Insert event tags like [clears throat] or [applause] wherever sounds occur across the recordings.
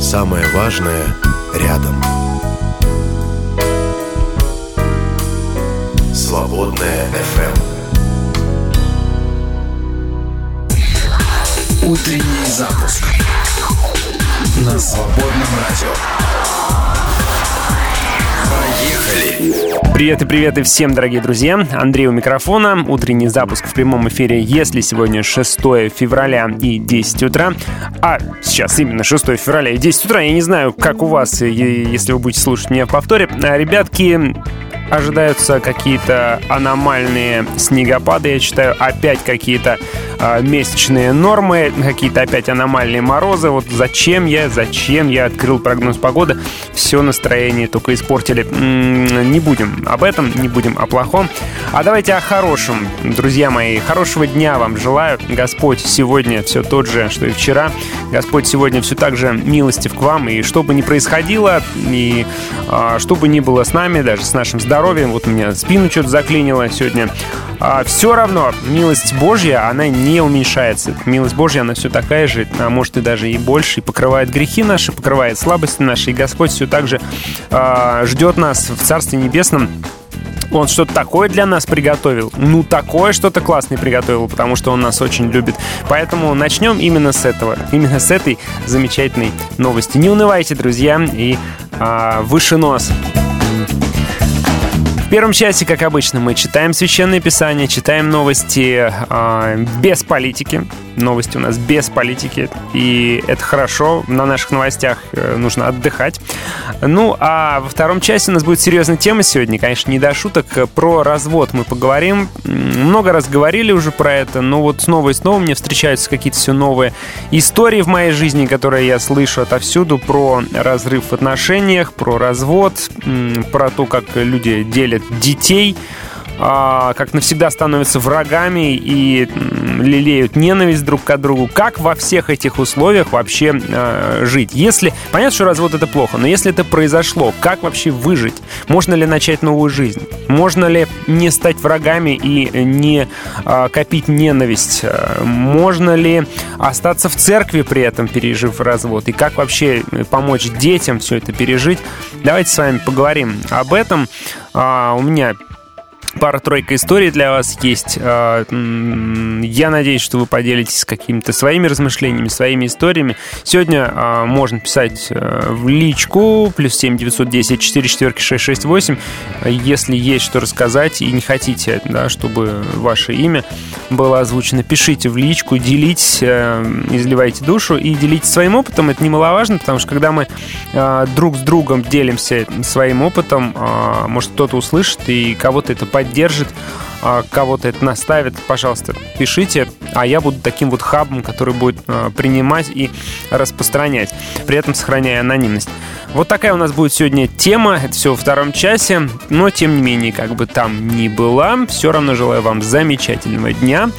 Самое важное рядом. Свободная FM. Утренний запуск на свободном радио. Поехали! Привет и привет и всем, дорогие друзья. Андрей у микрофона. Утренний запуск в прямом эфире, если сегодня 6 февраля и 10 утра. А сейчас именно 6 февраля и 10 утра. Я не знаю, как у вас, если вы будете слушать меня в повторе. А, ребятки, ожидаются какие-то аномальные снегопады. Я читаю опять какие-то э, месячные нормы, какие-то опять аномальные морозы. Вот зачем я, зачем я открыл прогноз погоды? Все настроение только испортили. М-м, не будем об этом, не будем о плохом. А давайте о хорошем, друзья мои. Хорошего дня вам желаю. Господь сегодня все тот же, что и вчера. Господь сегодня все так же милостив к вам. И что бы ни происходило, и э, что бы ни было с нами, даже с нашим здоровьем, здоровьем. Вот у меня спину что-то заклинило сегодня. А, все равно милость Божья, она не уменьшается. Милость Божья, она все такая же, а может и даже и больше, и покрывает грехи наши, покрывает слабости наши. И Господь все так же а, ждет нас в Царстве Небесном он что-то такое для нас приготовил. Ну, такое что-то классное приготовил, потому что он нас очень любит. Поэтому начнем именно с этого, именно с этой замечательной новости. Не унывайте, друзья, и а, выше нос. Первом часе, как обычно, мы читаем Священное Писание, читаем новости э, без политики. Новости у нас без политики, и это хорошо. На наших новостях э, нужно отдыхать. Ну, а во втором часе у нас будет серьезная тема сегодня. Конечно, не до шуток. Про развод мы поговорим. Много раз говорили уже про это, но вот снова и снова мне встречаются какие-то все новые истории в моей жизни, которые я слышу отовсюду про разрыв в отношениях, про развод, про то, как люди делят детей как навсегда становятся врагами и лелеют ненависть друг к другу. Как во всех этих условиях вообще э, жить? Если понятно, что развод это плохо, но если это произошло, как вообще выжить? Можно ли начать новую жизнь? Можно ли не стать врагами и не э, копить ненависть? Можно ли остаться в церкви при этом, пережив развод? И как вообще помочь детям все это пережить? Давайте с вами поговорим об этом. А, у меня пара-тройка историй для вас есть. А, я надеюсь, что вы поделитесь какими-то своими размышлениями, своими историями. Сегодня а, можно писать э, в личку плюс 7 910 4 4 6 6 8, если есть что рассказать и не хотите, да, чтобы ваше имя было озвучено. Пишите в личку, делитесь, э, изливайте душу и делитесь своим опытом. Это немаловажно, потому что когда мы а, друг с другом делимся своим опытом, может кто-то услышит и кого-то это поддержит, а, кого-то это наставит, пожалуйста, пишите, а я буду таким вот хабом, который будет а, принимать и распространять, при этом сохраняя анонимность. Вот такая у нас будет сегодня тема, это все во втором часе, но тем не менее, как бы там ни было, все равно желаю вам замечательного дня.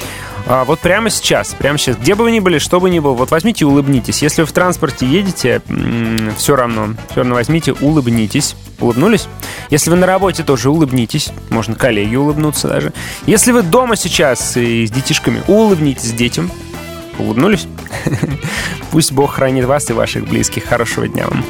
А вот прямо сейчас, прямо сейчас, где бы вы ни были, что бы ни было, вот возьмите и улыбнитесь. Если вы в транспорте едете, все равно, все равно возьмите, улыбнитесь. Улыбнулись? Если вы на работе, тоже улыбнитесь. Можно коллеги улыбнуться даже. Если вы дома сейчас и с детишками, улыбнитесь детям. Улыбнулись? [laughs] Пусть Бог хранит вас и ваших близких. Хорошего дня вам.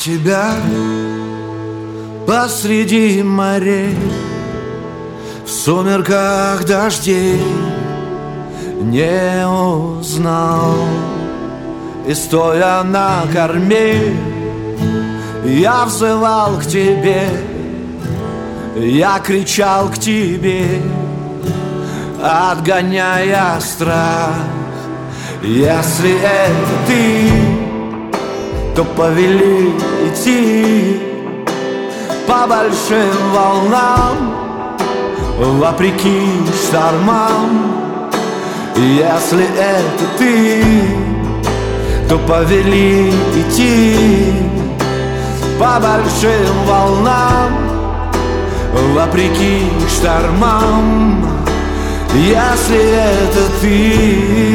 Тебя посреди морей. В сумерках дождей не узнал. И стоя на корме я взывал к тебе. Я кричал к тебе Отгоняя страх. Если это ты то повели идти по большим волнам, вопреки штормам. Если это ты, то повели идти по большим волнам, вопреки штормам. Если это ты,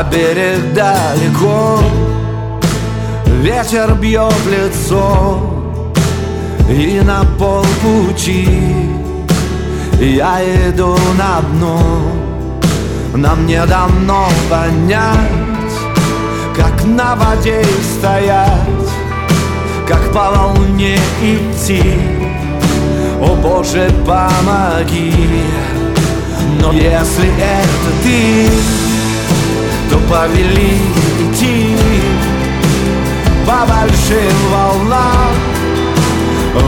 а берег далеко, ветер бьет в лицо, и на полпути я иду на дно, нам не дано понять, как на воде стоять, как по волне идти. О Боже, помоги. Но если это ты повели идти По большим волнам.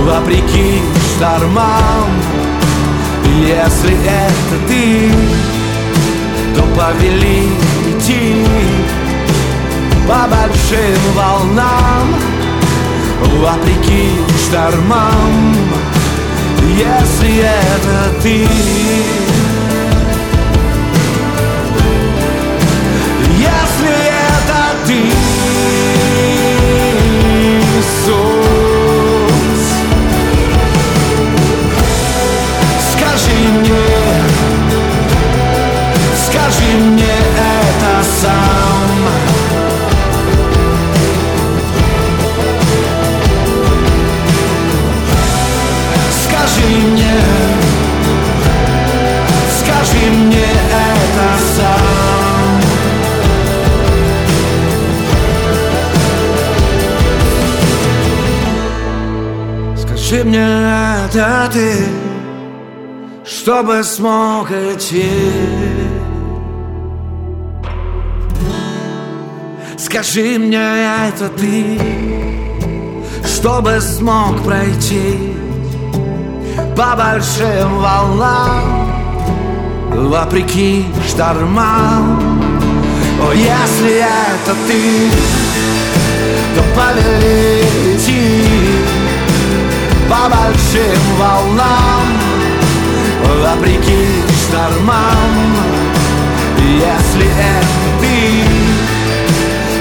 Вопреки штормам Если это ты То повели идти По большим волнам. Вопреки штормам если это ты Иисус. Скажи мне Скажи мне это сам. Скажи мне, скажи мне это Скажи мне это ты, чтобы смог идти. Скажи мне это ты, чтобы смог пройти по большим волнам, вопреки штормам. О, если это ты, то повели идти по большим волнам, вопреки штормам. Если это ты,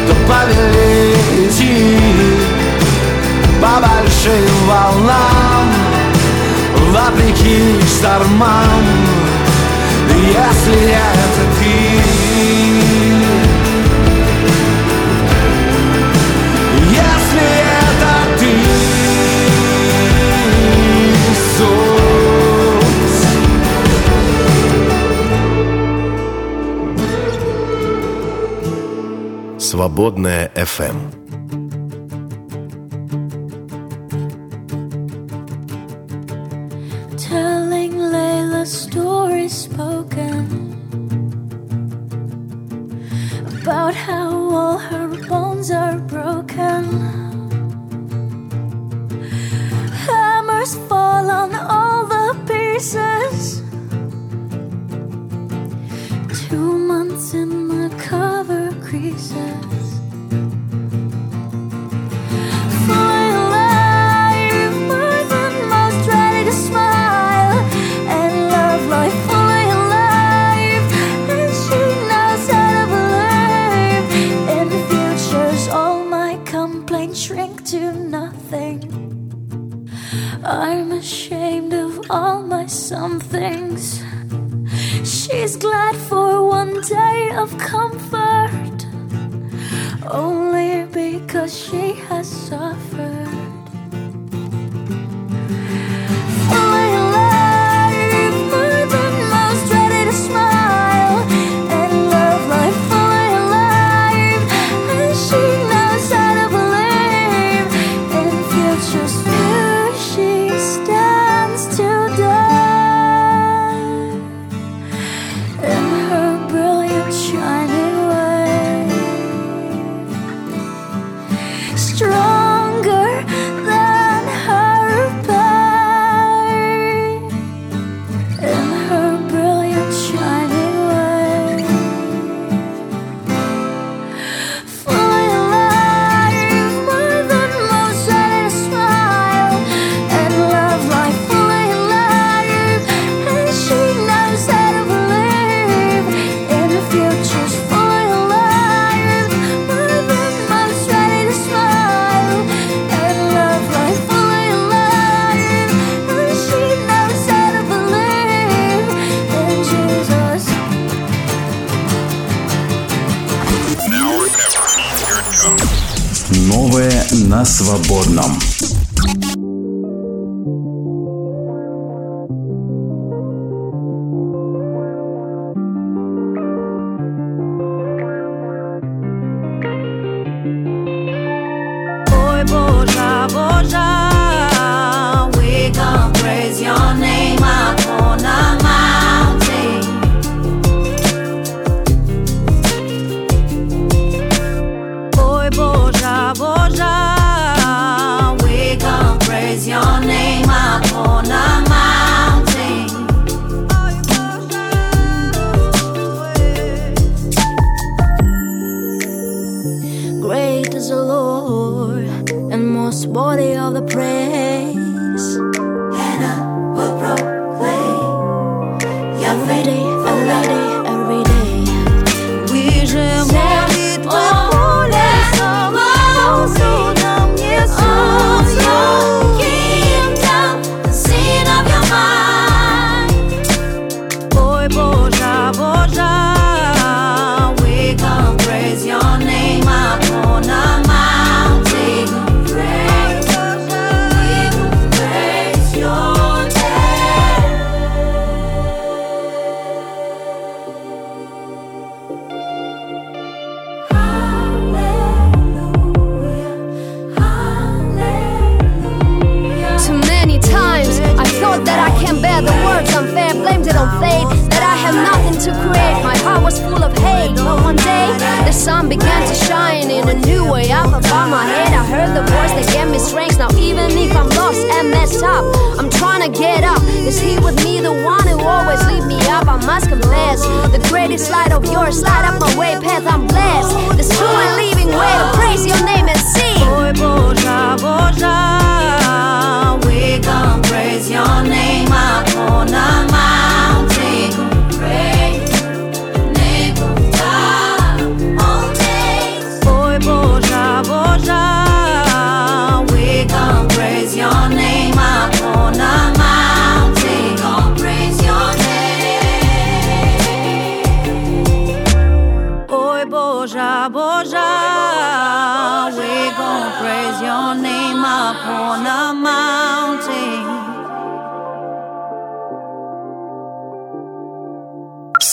то повели идти по большим волнам вопреки штормам Если это ты Свободная FM. of comfort.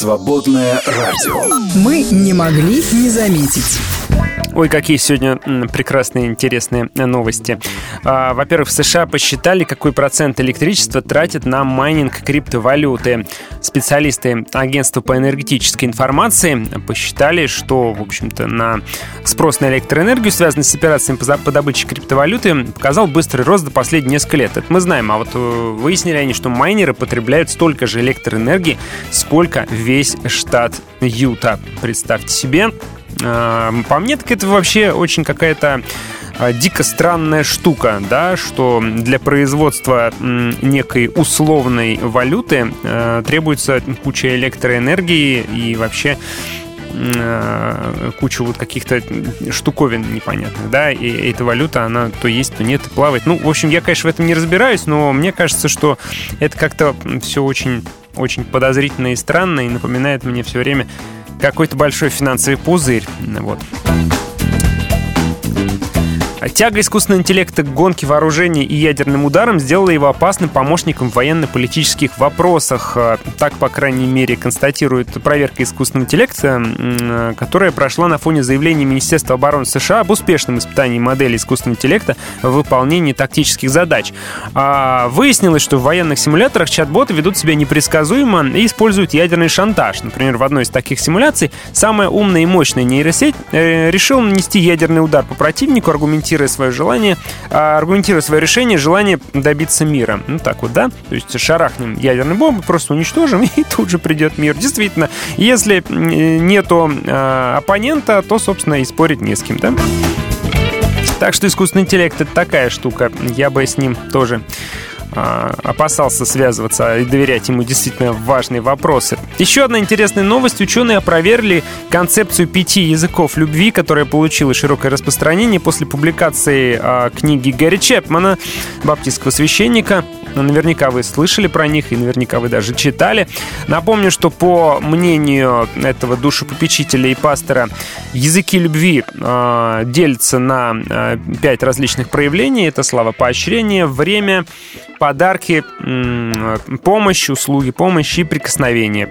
Свободное радио. Мы не могли не заметить. Ой, какие сегодня прекрасные, интересные э, новости. А, во-первых, в США посчитали, какой процент электричества тратит на майнинг криптовалюты. Специалисты агентства по энергетической информации посчитали, что, в общем-то, на спрос на электроэнергию, связанный с операциями по добыче криптовалюты, показал быстрый рост за последние несколько лет. Это мы знаем, а вот э, выяснили они, что майнеры потребляют столько же электроэнергии, сколько весь весь штат Юта. Представьте себе. А, по мне, так это вообще очень какая-то а, дико странная штука, да, что для производства некой условной валюты а, требуется куча электроэнергии и вообще кучу вот каких-то штуковин непонятных, да, и эта валюта, она то есть, то нет, и плавает. Ну, в общем, я, конечно, в этом не разбираюсь, но мне кажется, что это как-то все очень очень подозрительно и странно, и напоминает мне все время какой-то большой финансовый пузырь. Вот. Тяга искусственного интеллекта к гонке вооружений и ядерным ударам сделала его опасным помощником в военно-политических вопросах. А, так, по крайней мере, констатирует проверка искусственного интеллекта, которая прошла на фоне заявления Министерства обороны США об успешном испытании модели искусственного интеллекта в выполнении тактических задач. А, выяснилось, что в военных симуляторах чат-боты ведут себя непредсказуемо и используют ядерный шантаж. Например, в одной из таких симуляций самая умная и мощная нейросеть э, решила нанести ядерный удар по противнику, аргументируя аргументируя свое желание, а, аргументируя свое решение, желание добиться мира. Ну так вот, да? То есть шарахнем ядерной бомбы, просто уничтожим, [laughs] и тут же придет мир. Действительно, если нету э, оппонента, то, собственно, и спорить не с кем, да? Так что искусственный интеллект — это такая штука. Я бы с ним тоже а, опасался связываться и доверять ему действительно важные вопросы. Еще одна интересная новость. Ученые опроверили концепцию пяти языков любви, которая получила широкое распространение после публикации а, книги Гэри Чепмана, баптистского священника. Ну, наверняка вы слышали про них и наверняка вы даже читали. Напомню, что по мнению этого душепопечителя и пастора, языки любви э, делятся на э, пять различных проявлений. Это слава поощрения, время, подарки, помощь, услуги помощи и прикосновения.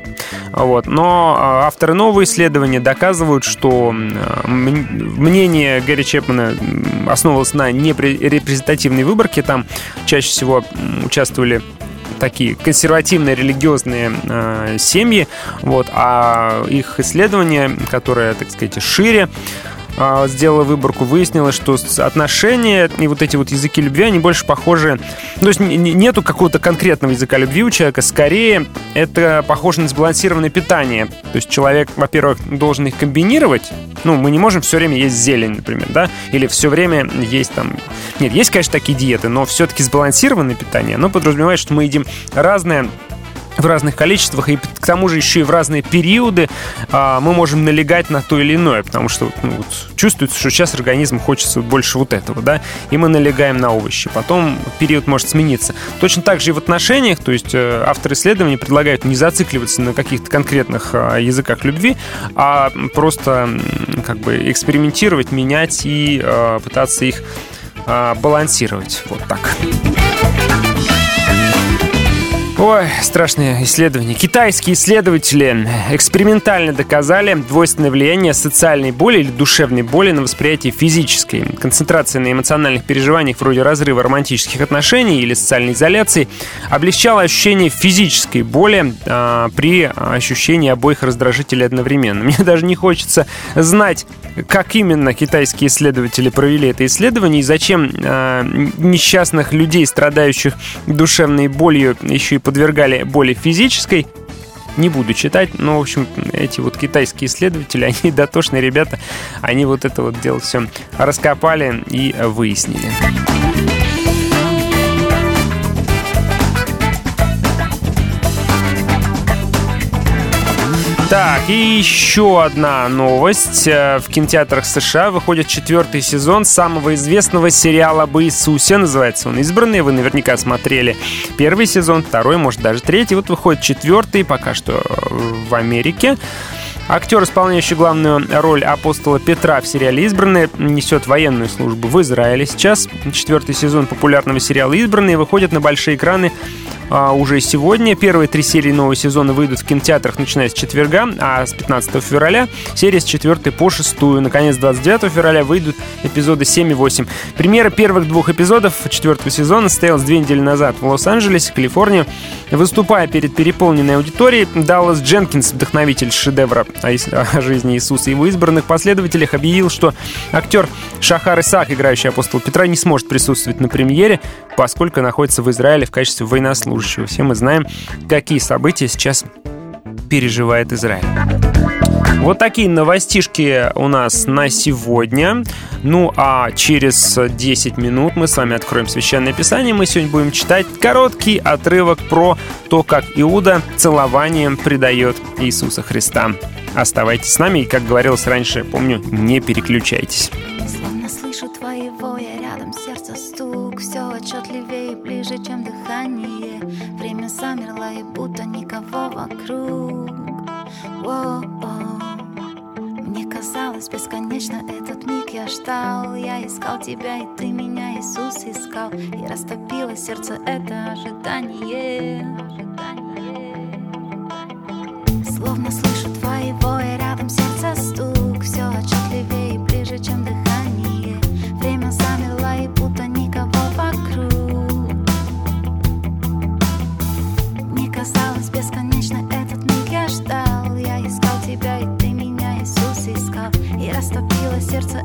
Вот. Но а, авторы нового исследования доказывают, что мнение Гэри Чепмана основывалось на непрезентативной выборке. Там чаще всего участвовали такие консервативные религиозные э, семьи, вот, а их исследование, которое, так сказать, шире, сделала выборку, выяснилось, что отношения и вот эти вот языки любви, они больше похожи... То есть нету какого-то конкретного языка любви у человека, скорее это похоже на сбалансированное питание. То есть человек, во-первых, должен их комбинировать. Ну, мы не можем все время есть зелень, например, да? Или все время есть там... Нет, есть, конечно, такие диеты, но все-таки сбалансированное питание, оно подразумевает, что мы едим разное в разных количествах, и к тому же еще и в разные периоды а, мы можем налегать на то или иное, потому что ну, вот, чувствуется, что сейчас организм хочется больше вот этого, да, и мы налегаем на овощи. Потом период может смениться. Точно так же и в отношениях, то есть э, авторы исследований предлагают не зацикливаться на каких-то конкретных а, языках любви, а просто как бы экспериментировать, менять и а, пытаться их а, балансировать. Вот так. Ой, страшное исследование. Китайские исследователи экспериментально доказали двойственное влияние социальной боли или душевной боли на восприятие физической. Концентрация на эмоциональных переживаниях вроде разрыва романтических отношений или социальной изоляции облегчала ощущение физической боли а, при ощущении обоих раздражителей одновременно. Мне даже не хочется знать, как именно китайские исследователи провели это исследование и зачем а, несчастных людей, страдающих душевной болью, еще и подвергали боли физической, не буду читать, но, в общем, эти вот китайские исследователи, [laughs] они дотошные ребята, они вот это вот дело все раскопали и выяснили. Так, и еще одна новость. Э, в кинотеатрах США выходит четвертый сезон самого известного сериала об Иисусе. Называется он «Избранные». Вы наверняка смотрели первый сезон, второй, может, даже третий. Вот выходит четвертый, пока что в Америке. Актер, исполняющий главную роль апостола Петра в сериале «Избранные», несет военную службу в Израиле. Сейчас четвертый сезон популярного сериала «Избранные» выходит на большие экраны а, уже сегодня. Первые три серии нового сезона выйдут в кинотеатрах, начиная с четверга, а с 15 февраля серия с 4 по 6. Наконец, 29 февраля выйдут эпизоды 7 и 8. Премьера первых двух эпизодов четвертого сезона состоялась две недели назад в Лос-Анджелесе, Калифорния. Выступая перед переполненной аудиторией, Даллас Дженкинс, вдохновитель шедевра о жизни Иисуса и его избранных последователях, объявил, что актер Шахар Исаак, играющий апостол Петра, не сможет присутствовать на премьере, поскольку находится в Израиле в качестве военнослужащего. Все мы знаем, какие события сейчас переживает Израиль. Вот такие новостишки у нас на сегодня. Ну а через 10 минут мы с вами откроем Священное Писание. Мы сегодня будем читать короткий отрывок про то, как Иуда целованием предает Иисуса Христа. Оставайтесь с нами и, как говорилось раньше, помню, не переключайтесь. Словно слышу твоего, я рядом сердце стук Все отчетливее и ближе, чем дыхание. Время замерло и будто никого вокруг. Воу-оу. Мне казалось бесконечно этот миг я ждал. Я искал тебя, и ты меня, Иисус, искал. И растопило сердце это ожидание. Словно слышу твоего, и рядом сердце стук сердце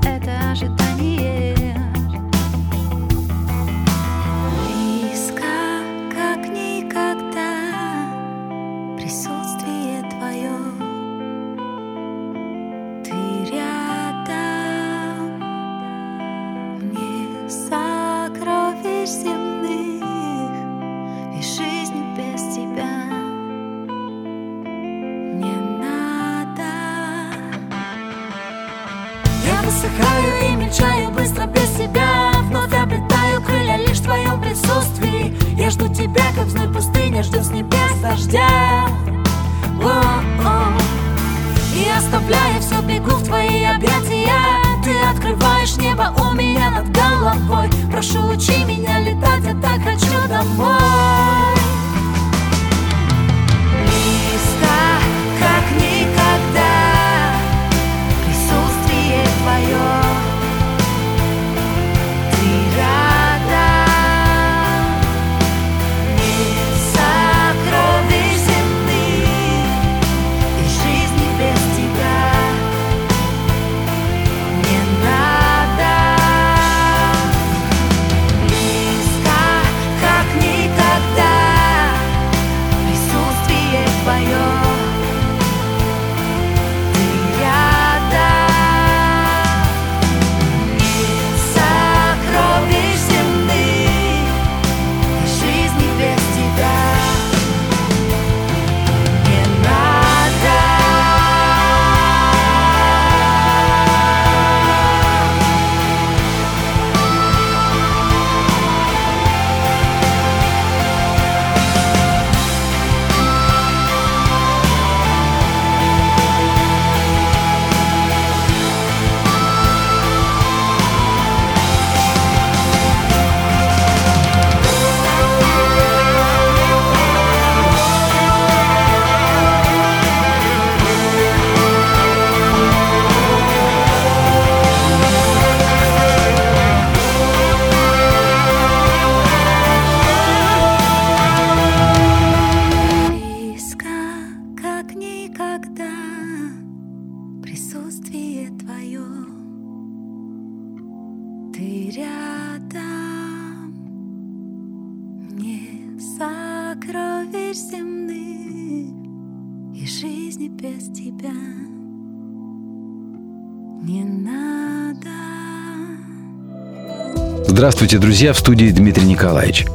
Здравствуйте, друзья, в студии Дмитрий Николаевич.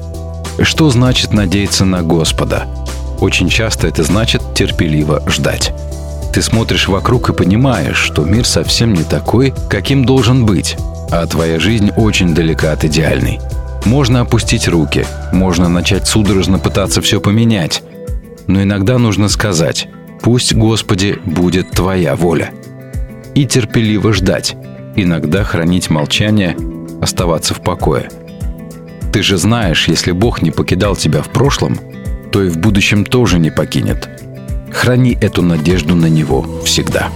Что значит надеяться на Господа? Очень часто это значит терпеливо ждать. Ты смотришь вокруг и понимаешь, что мир совсем не такой, каким должен быть, а твоя жизнь очень далека от идеальной. Можно опустить руки, можно начать судорожно пытаться все поменять, но иногда нужно сказать «Пусть, Господи, будет Твоя воля» и терпеливо ждать, иногда хранить молчание, оставаться в покое. Ты же знаешь, если Бог не покидал тебя в прошлом, то и в будущем тоже не покинет. Храни эту надежду на Него всегда.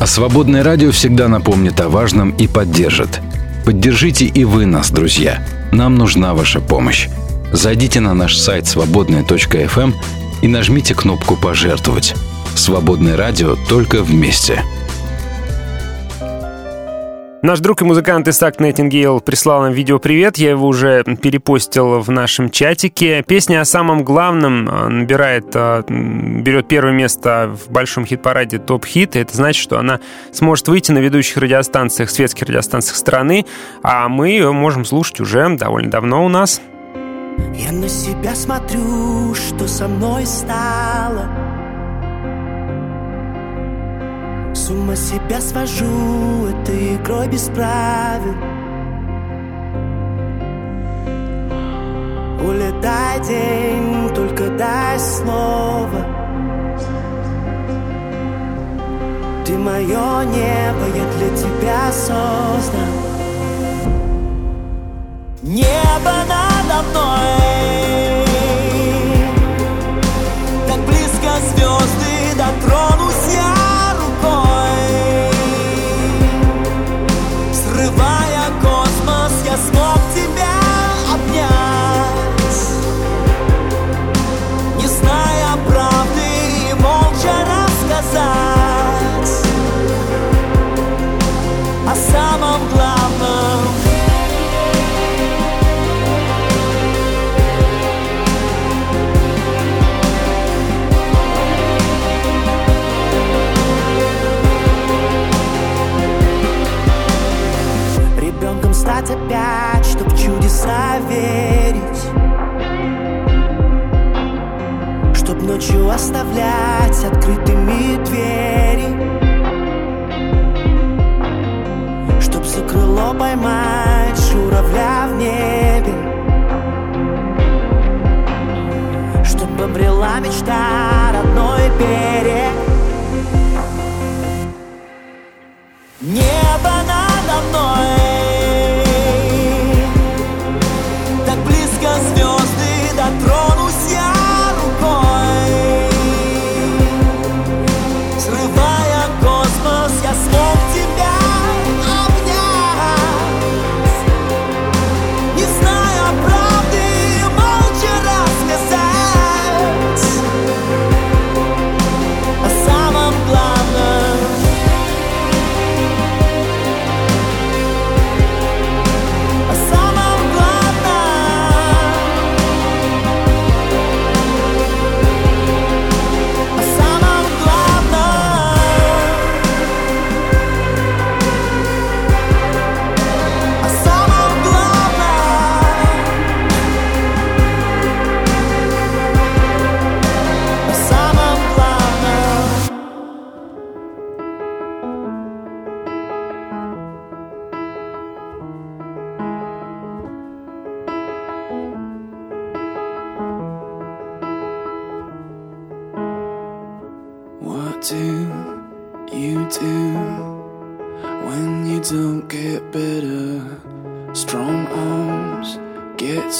А свободное радио всегда напомнит о важном и поддержит. Поддержите и вы нас, друзья. Нам нужна ваша помощь. Зайдите на наш сайт свободная.фм и нажмите кнопку «Пожертвовать». Свободное радио только вместе. Наш друг и музыкант Исаак Найтингейл прислал нам видео «Привет». Я его уже перепостил в нашем чатике. Песня о самом главном э, набирает, э, берет первое место в большом хит-параде «Топ-хит». Это значит, что она сможет выйти на ведущих радиостанциях, светских радиостанциях страны, а мы ее можем слушать уже довольно давно у нас. Я на себя смотрю, что со мной стало С ума себя свожу этой игрой без правил. Улетай день, только дай слово Ты мое небо, я для тебя создан Небо надо мной ночью оставлять открытыми двери. Чтоб за крыло поймать журавля в небе. Чтоб обрела мечта родной берег Небо надо мной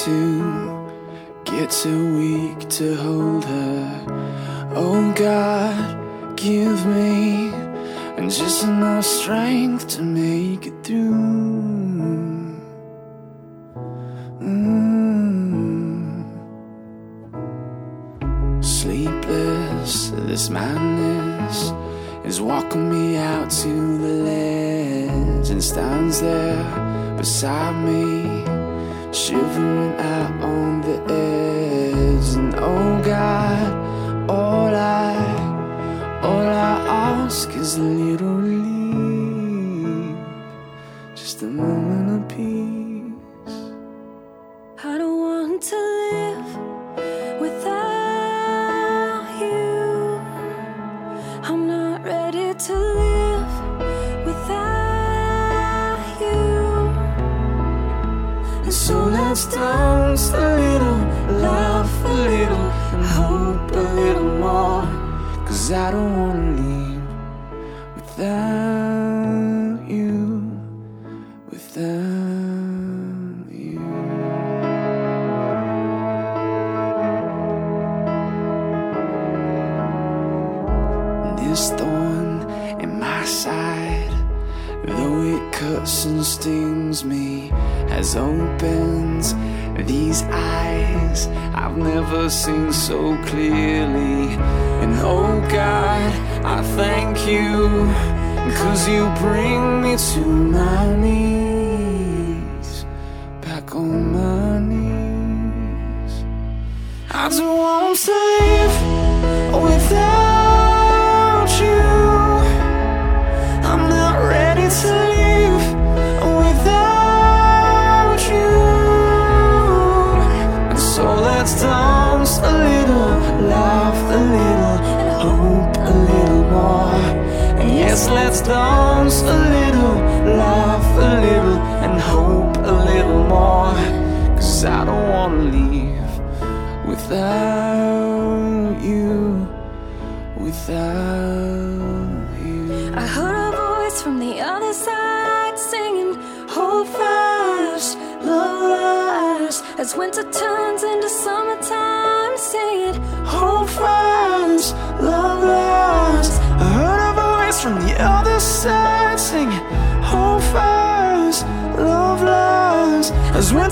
too, get too weak to hold her. Oh God, give me and just enough strength to make it through. Mm. Sleepless, this madness is walking me out to the ledge and stands there beside me, shivering out on the edge. And oh God, all I, all I ask is a little you Cause you bring me to my knees,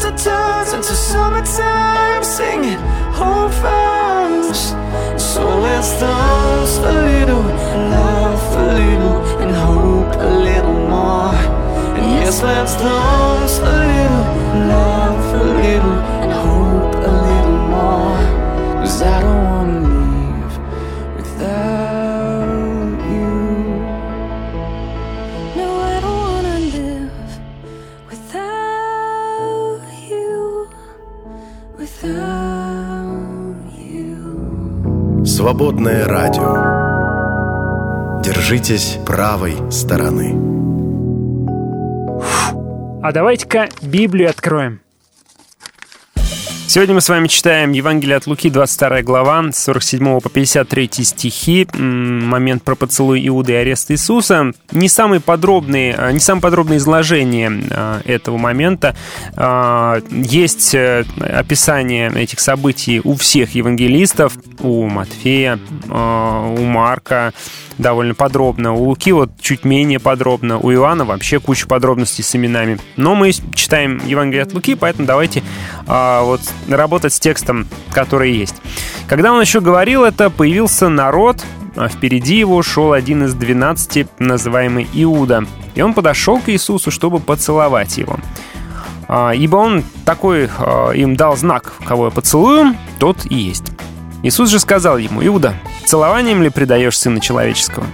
winter turns into summertime, singing, Hold fast. So let's dance a little, laugh a little, and hope a little more. And yes, let's dance a little, laugh a little, and hope a little more. Cause I don't Свободное радио. Держитесь правой стороны. А давайте-ка Библию откроем. Сегодня мы с вами читаем Евангелие от Луки, 22 глава, с 47 по 53 стихи, момент про поцелуй Иуды и арест Иисуса. Не самые подробные, а, не самое подробное изложение а, этого момента. А, Есть э, описание этих событий у всех евангелистов, у Матфея, у Марка, довольно подробно. У Луки вот чуть менее подробно. У Иоанна вообще куча подробностей с именами. Но мы читаем Евангелие от Луки, поэтому давайте вот работать с текстом, который есть. Когда он еще говорил это, появился народ, а впереди его шел один из двенадцати, называемый Иуда. И он подошел к Иисусу, чтобы поцеловать его. А, Ибо он такой а, им дал знак, кого я поцелую, тот и есть. Иисус же сказал ему, Иуда, целованием ли предаешь Сына Человеческого?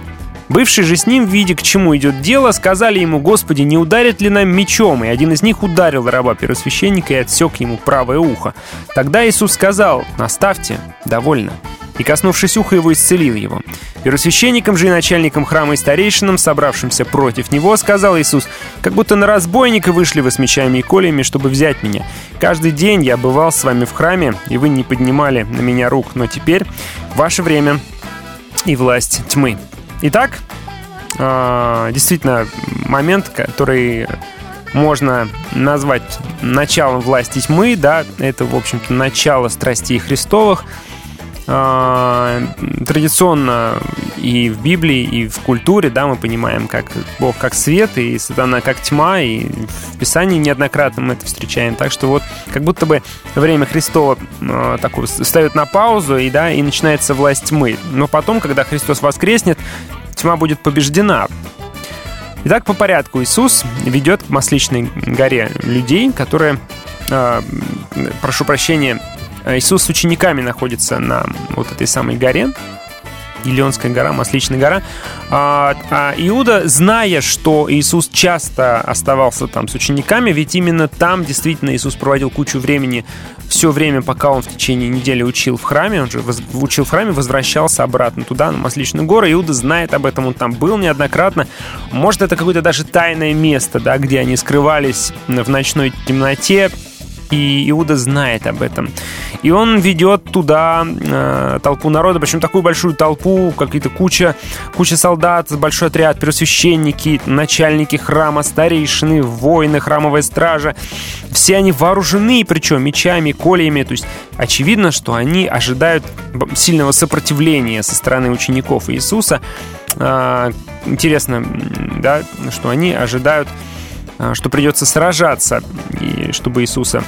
Бывшие же с ним, видя, к чему идет дело, сказали ему, Господи, не ударит ли нам мечом? И один из них ударил раба первосвященника и отсек ему правое ухо. Тогда Иисус сказал, наставьте, довольно. И, коснувшись уха его, исцелил его. Первосвященникам же и начальникам храма и старейшинам, собравшимся против него, сказал Иисус, «Как будто на разбойника вышли вы с мечами и колями, чтобы взять меня. Каждый день я бывал с вами в храме, и вы не поднимали на меня рук, но теперь ваше время и власть тьмы». Итак, а, действительно, момент, который можно назвать началом власти тьмы, да, это, в общем-то, начало страстей Христовых. А, Традиционно и в Библии, и в культуре, да, мы понимаем, как Бог как свет, и сатана как тьма, и в Писании неоднократно мы это встречаем. Так что вот как будто бы время Христова э, такое ставит на паузу, и, да, и начинается власть тьмы. Но потом, когда Христос воскреснет, тьма будет побеждена. Итак, по порядку Иисус ведет к Масличной горе людей, которые, э, прошу прощения, Иисус с учениками находится на вот этой самой горе, Илионская гора, Масличная гора. А, а Иуда, зная, что Иисус часто оставался там с учениками, ведь именно там действительно Иисус проводил кучу времени, все время, пока он в течение недели учил в храме, он же учил в храме, возвращался обратно туда, на Масличную гору. Иуда знает об этом, он там был неоднократно. Может, это какое-то даже тайное место, да, где они скрывались в ночной темноте, и Иуда знает об этом. И он ведет туда э, толпу народа, причем такую большую толпу, какие-то куча, куча солдат, большой отряд, первосвященники, начальники храма, старейшины, воины, храмовая стража. Все они вооружены, причем мечами, кольями. То есть очевидно, что они ожидают сильного сопротивления со стороны учеников Иисуса. Э, интересно, да, что они ожидают что придется сражаться, и чтобы Иисуса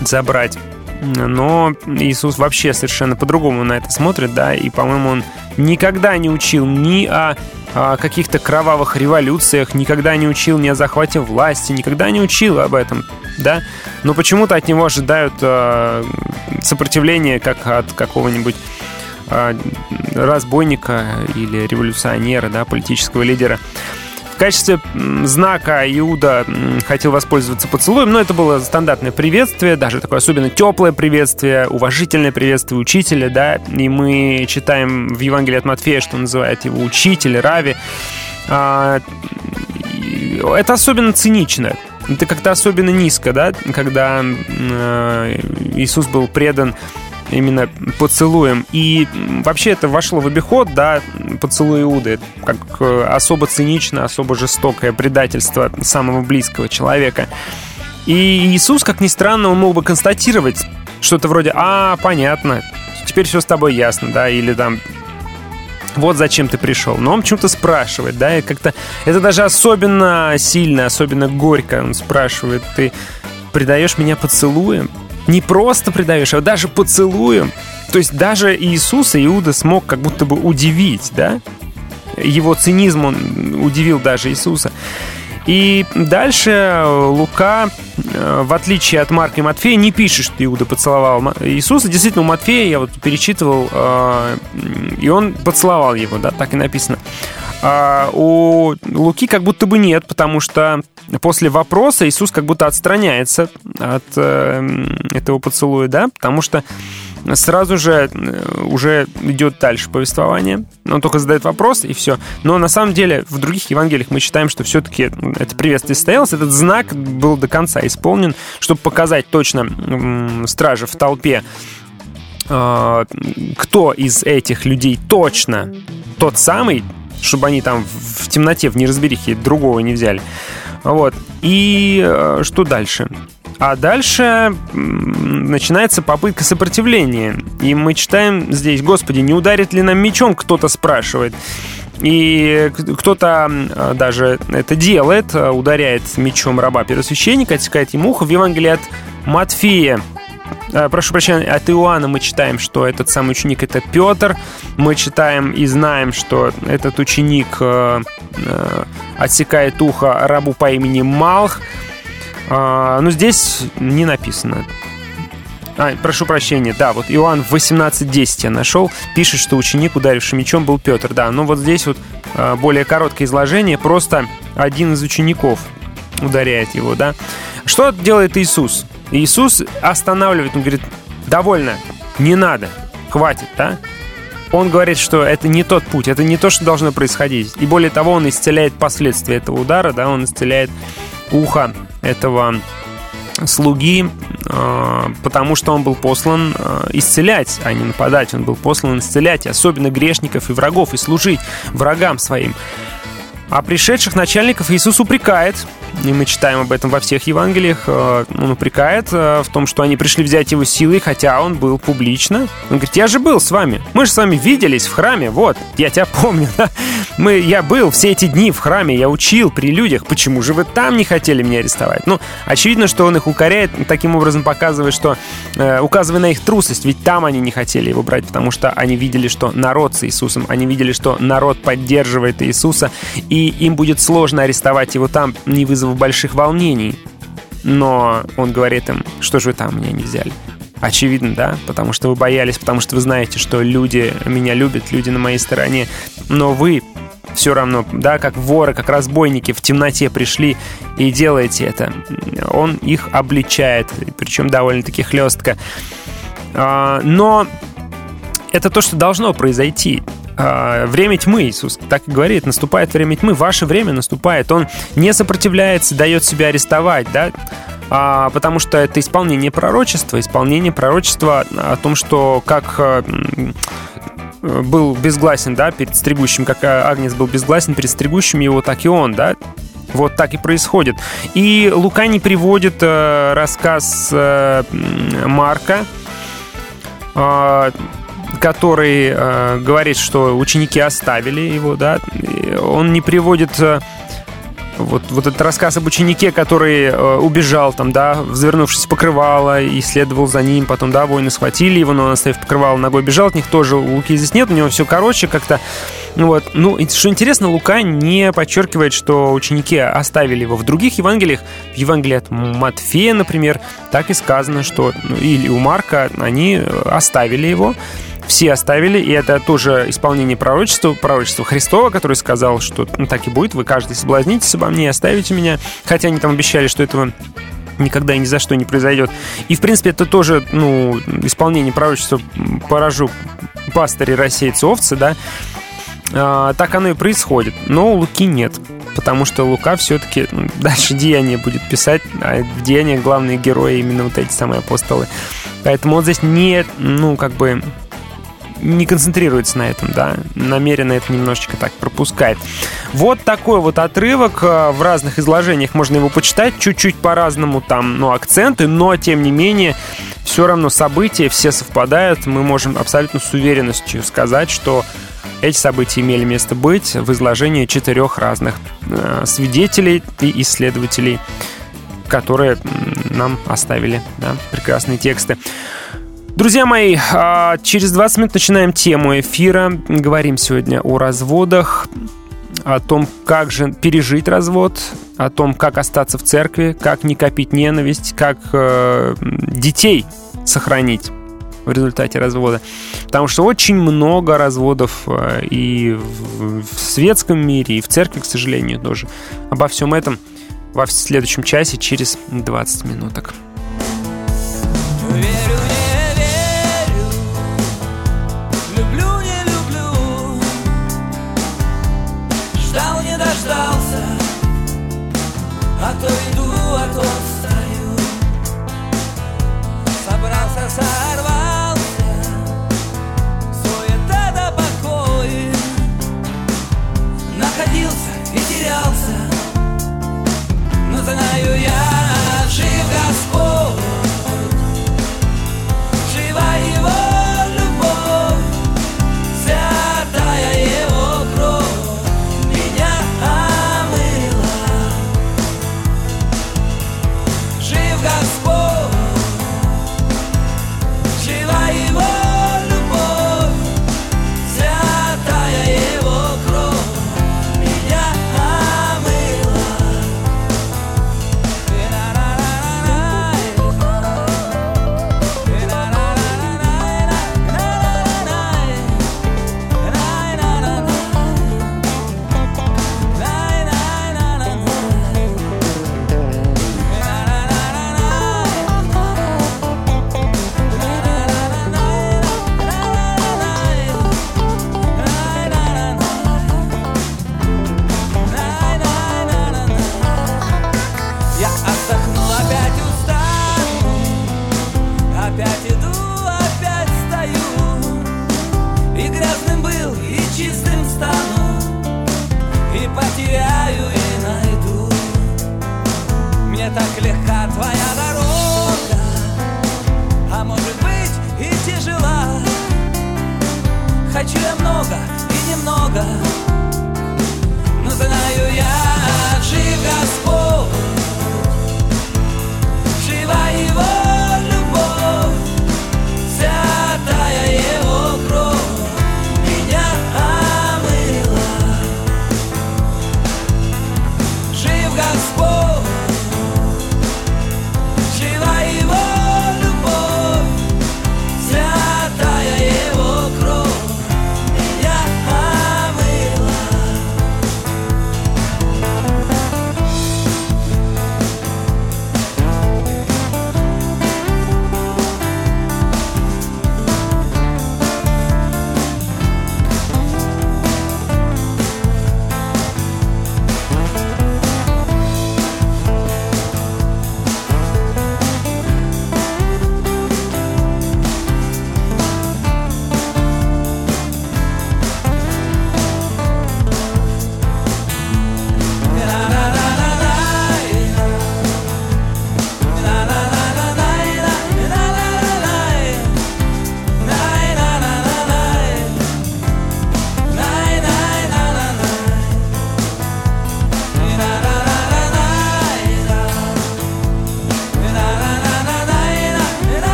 забрать. Но Иисус вообще совершенно по-другому на это смотрит, да, и, по-моему, он никогда не учил ни о о каких-то кровавых революциях, никогда не учил ни о захвате власти, никогда не учил об этом, да? Но почему-то от него ожидают э, сопротивления, как от какого-нибудь э, разбойника или революционера, да, политического лидера. Качестве знака Иуда хотел воспользоваться поцелуем, но это было стандартное приветствие, даже такое особенно теплое приветствие, уважительное приветствие учителя, да, и мы читаем в Евангелии от Матфея, что называет его учитель, Рави. А, это особенно цинично. Это как-то особенно низко, да, когда э, Иисус был предан именно поцелуем. И вообще это вошло в обиход, да, поцелуй Иуды, как э, особо цинично, особо жестокое предательство самого близкого человека. И Иисус, как ни странно, он мог бы констатировать что-то вроде «А, понятно, теперь все с тобой ясно», да, или там вот зачем ты пришел. Но он почему-то спрашивает, да, и как-то это даже особенно сильно, особенно горько. Он спрашивает, ты предаешь меня поцелуем? Не просто предаешь, а даже поцелуем. То есть даже Иисуса Иуда смог как будто бы удивить, да? Его цинизм он удивил даже Иисуса. И дальше Лука, э, в отличие от Марка и Матфея, не пишет, что Иуда поцеловал Иисуса. Действительно, у Матфея, я вот перечитывал, э, и он поцеловал его, да, так и написано. А у Луки как будто бы нет, потому что после вопроса Иисус как будто отстраняется от э, этого поцелуя, да, потому что сразу же э, уже идет дальше повествование. Он только задает вопрос, и все. Но на самом деле в других Евангелиях мы читаем, что все-таки это приветствие состоялось, этот знак был до конца исполнен, чтобы показать точно страже в толпе, э, кто из этих людей точно тот самый, чтобы они там в темноте, в неразберихе другого не взяли. Вот. И э, что дальше? А дальше начинается попытка сопротивления. И мы читаем здесь, Господи, не ударит ли нам мечом, кто-то спрашивает. И кто-то м, даже это делает, э, ударяет мечом раба первосвященника, отсекает ему ухо. В Евангелии от Матфея Э, Прошу прощения, от Иоанна мы читаем, что этот самый ученик это Петр. Мы читаем и знаем, что этот ученик э, э, отсекает ухо рабу по имени Малх. Но здесь не написано. А, прошу прощения, да, вот Иоанн в 18.10 я нашел, пишет, что ученик, ударивший мечом, был Петр. Да, но вот здесь вот э, более короткое изложение, просто один из учеников ударяет его, да. Что делает Иисус? Иисус останавливает, он говорит, довольно, не надо, хватит, да? Он говорит, что это не тот путь, это не то, что должно происходить. И более того, он исцеляет последствия этого удара, да, он исцеляет ухо этого слуги, э, потому что он был послан э, исцелять, а не нападать. Он был послан исцелять, особенно грешников и врагов, и служить врагам своим. А пришедших начальников Иисус упрекает, и мы читаем об этом во всех Евангелиях, э, он упрекает э, в том, что они пришли взять его силой, хотя он был публично. Он говорит, я же был с вами, мы же с вами виделись в храме, вот, я тебя [laughs] помню, да? Мы, я был все эти дни в храме, я учил при людях, почему же вы там не хотели меня арестовать? Ну, очевидно, что он их укоряет, таким образом показывая, что, э, указывая на их трусость, ведь там они не хотели его брать, потому что они видели, что народ с Иисусом, они видели, что народ поддерживает Иисуса, и им будет сложно арестовать его там, не вызвав больших волнений. Но он говорит им, что же вы там меня не взяли? Очевидно, да, потому что вы боялись, потому что вы знаете, что люди меня любят, люди на моей стороне, но вы все равно, да, как воры, как разбойники в темноте пришли и делаете это. Он их обличает, причем довольно-таки хлестко. А, Но это то, что должно произойти. А, Время тьмы, Иисус так и говорит, наступает время тьмы, ваше время наступает. Он не сопротивляется, дает себя арестовать, да, А, потому что это исполнение пророчества, исполнение пророчества о том, что как э, был безгласен, да, перед стригущим, как э, Агнец был безгласен перед стригущим его, так и он, да, вот так и происходит. И Лука не приводит э, рассказ э, Марка, э, который э, говорит, что ученики оставили его, да, он не приводит э, вот, вот этот рассказ об ученике, который э, убежал там, да, взвернувшись в покрывало и следовал за ним, потом, да, воины схватили его, но он, оставив покрывало, ногой бежал от них, тоже Луки здесь нет, у него все короче как-то. Ну вот, ну, что интересно, Лука не подчеркивает, что ученики оставили его в других Евангелиях, в Евангелии от Матфея, например, так и сказано, что, ну, или у Марка, они э, оставили его, все оставили, и это тоже исполнение пророчества, пророчества Христова, который сказал, что ну, так и будет, вы каждый соблазнитесь обо мне и оставите меня, хотя они там обещали, что этого никогда и ни за что не произойдет. И, в принципе, это тоже, ну, исполнение пророчества «Поражу пастыри рассеется овцы», да, а, так оно и происходит. Но у Луки нет, потому что Лука все-таки ну, дальше деяния будет писать, а в деяниях главные герои именно вот эти самые апостолы. Поэтому он здесь не, ну, как бы не концентрируется на этом, да, намеренно это немножечко так пропускает. Вот такой вот отрывок э, в разных изложениях, можно его почитать, чуть-чуть по-разному там, ну, акценты, но, тем не менее, все равно события все совпадают, мы можем абсолютно с уверенностью сказать, что эти события имели место быть в изложении четырех разных э, свидетелей и исследователей, которые нам оставили да, прекрасные тексты. Друзья мои, а, через 20 минут начинаем тему эфира. Говорим сегодня о разводах, о том, как же пережить развод, о том, как остаться в церкви, как не копить ненависть, как э, детей сохранить в результате развода. Потому что очень много разводов э, и в, светском мире, и в церкви, к сожалению, тоже. Обо всем этом во следующем часе через 20 минуток. Верю,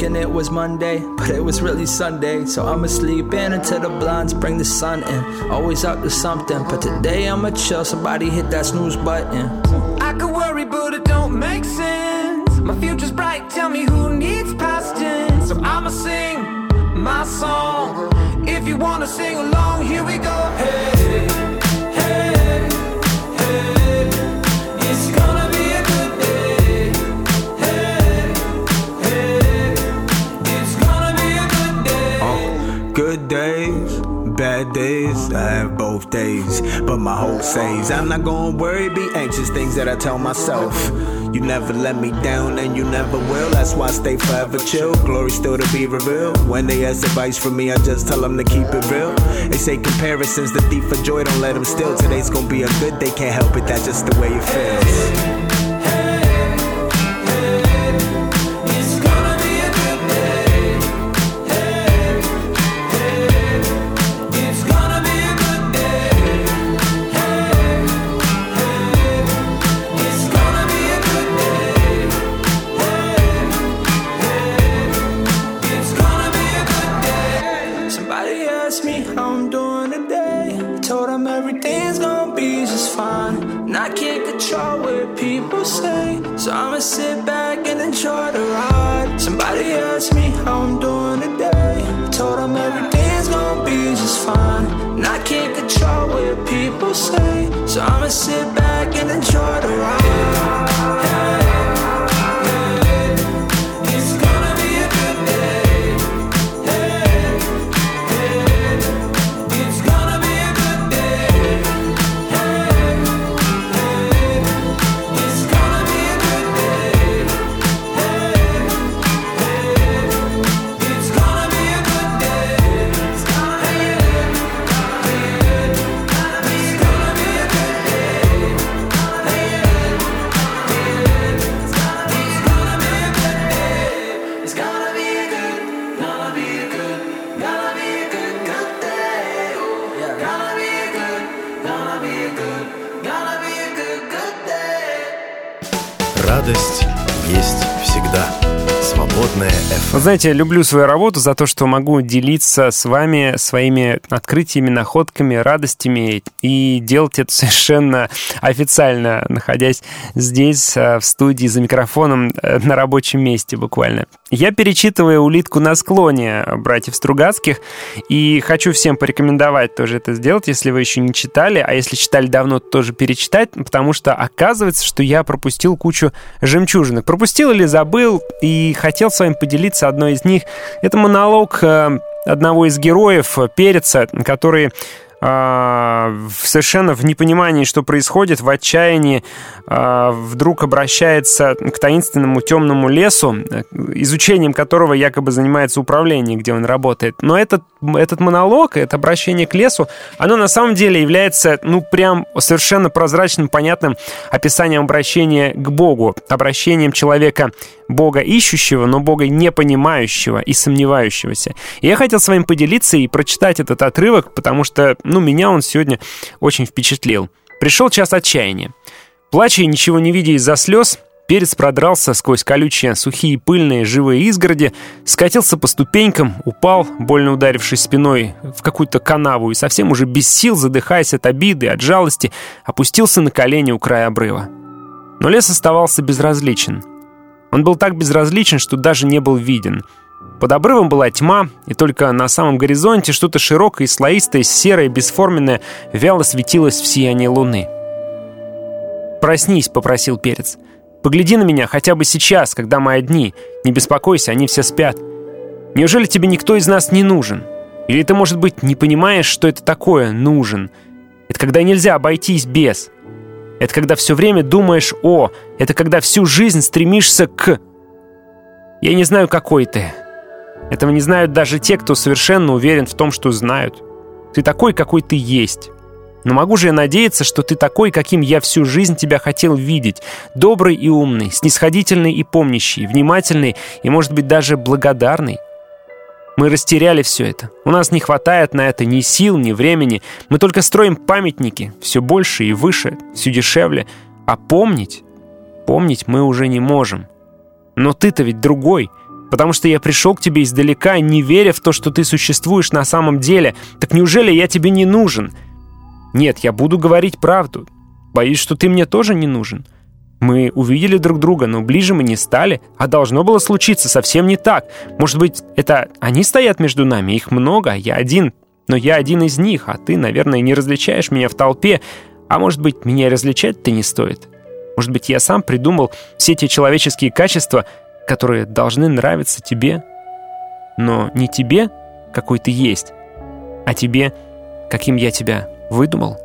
thinking it was Monday, but it was really Sunday. So I'ma sleep in until the blinds bring the sun in. Always up to something, but today I'ma chill. Somebody hit that snooze button. I could worry, but it don't make sense. My future's bright, tell me who needs past tense. So I'ma sing my song. If you wanna sing along, here we go. I have both days. But my hope says I'm not gonna worry, be anxious, things that I tell myself. You never let me down and you never will. That's why I stay forever chill. Glory still to be revealed. When they ask advice from me, I just tell them to keep it real. They say comparisons, the thief of joy, don't let them steal. Today's gonna be a good day, can't help it, that's just the way it feels. Say. So I'ma sit back Знаете, я люблю свою работу за то, что могу делиться с вами своими открытиями, находками, радостями и делать это [laughs] совершенно официально, находясь здесь, э, в студии, за микрофоном, э, на рабочем месте буквально. Я перечитываю «Улитку на склоне» братьев Стругацких и хочу всем порекомендовать тоже это сделать, если вы еще не читали, а если читали давно, то тоже перечитать, потому что оказывается, что я пропустил кучу жемчужинок. Пропустил или забыл, и хотел с вами поделиться одной из них. Это монолог э, одного из героев э, Переца, который совершенно в непонимании, что происходит, в отчаянии а, вдруг обращается к таинственному темному лесу, э, изучением которого якобы занимается управление, где он работает. Но этот, этот монолог, это обращение к лесу, оно на самом деле является, ну, прям совершенно прозрачным, понятным описанием обращения к Богу, обращением человека Бога ищущего, но Бога не понимающего и сомневающегося. И я хотел с вами поделиться и прочитать этот отрывок, потому что, ну, меня он сегодня очень впечатлил. Пришел час отчаяния. Плача и ничего не видя из-за слез, перец продрался сквозь колючие, сухие, пыльные, живые изгороди, скатился по ступенькам, упал, больно ударившись спиной в какую-то канаву и совсем уже без сил, задыхаясь от обиды, от жалости, опустился на колени у края обрыва. Но лес оставался безразличен. Он был так безразличен, что даже не был виден. Под обрывом была тьма, и только на самом горизонте что-то широкое слоистое, серое, бесформенное, вяло светилось в сиянии луны. «Проснись», — попросил Перец. «Погляди на меня хотя бы сейчас, когда мы одни. Не беспокойся, они все спят. Неужели тебе никто из нас не нужен? Или ты, может быть, не понимаешь, что это такое «нужен»? Это когда нельзя обойтись без. Это когда все время думаешь «о». Это когда всю жизнь стремишься к... Я не знаю, какой ты. Этого не знают даже те, кто совершенно уверен в том, что знают. Ты такой, какой ты есть. Но могу же я надеяться, что ты такой, каким я всю жизнь тебя хотел видеть. Добрый и умный, снисходительный и помнящий, внимательный и, может быть, даже благодарный. Мы растеряли все это. У нас не хватает на это ни сил, ни времени. Мы только строим памятники, все больше и выше, все дешевле. А помнить? Помнить мы уже не можем. Но ты-то ведь другой. Потому что я пришел к тебе издалека, не веря в то, что ты существуешь на самом деле. Так неужели я тебе не нужен? Нет, я буду говорить правду. Боюсь, что ты мне тоже не нужен. Мы увидели друг друга, но ближе мы не стали, а должно было случиться совсем не так. Может быть, это они стоят между нами, их много, а я один. Но я один из них, а ты, наверное, не различаешь меня в толпе. А может быть, меня различать-то не стоит. Может быть, я сам придумал все те человеческие качества, которые должны нравиться тебе. Но не тебе, какой ты есть, а тебе, каким я тебя выдумал.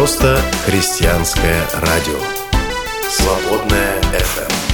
Просто христианское радио. Свободная FM.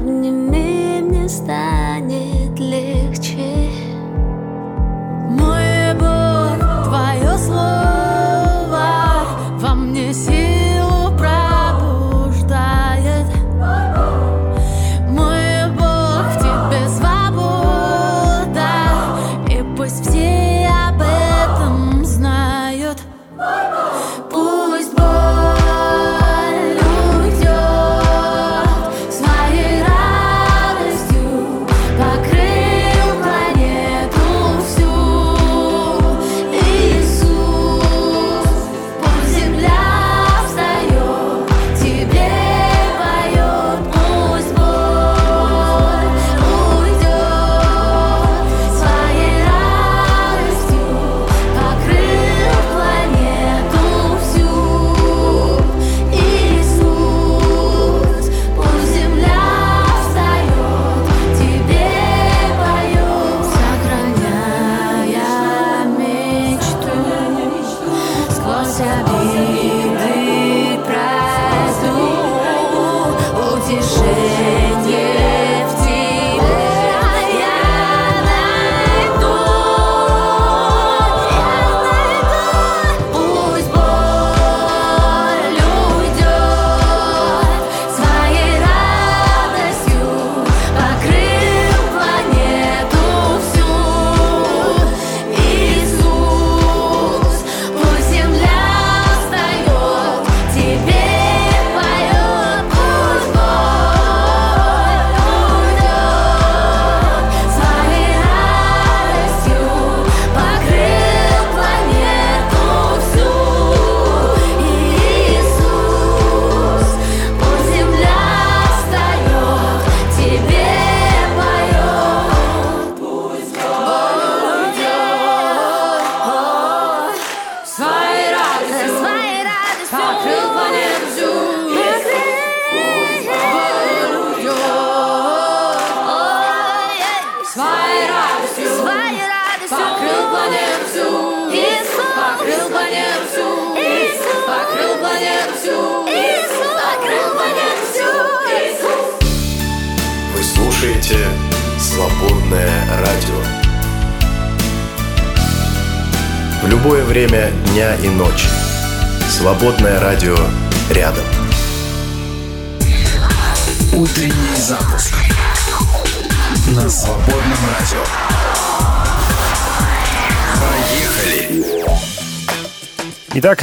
Обними, мне станет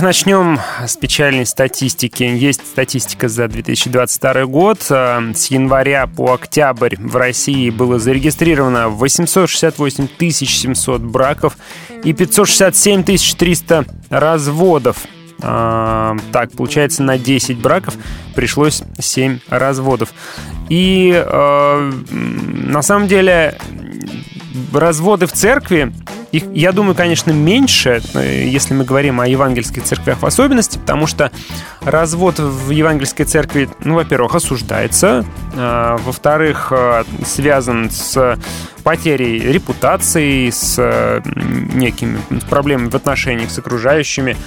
начнем с печальной статистики. Есть статистика за 2022 год. Э, С января по октябрь в России было зарегистрировано 868 700 браков и 567 300 разводов. А, Так, получается, на 10 браков пришлось 7 разводов. И э, на самом деле разводы в церкви, их, я думаю, конечно, меньше, э, если мы говорим о евангельских церквях в особенности, потому что развод в евангельской церкви, ну, во-первых, осуждается, а, во-вторых, э, связан с потерей репутации, с э, некими проблемами в отношениях с окружающими,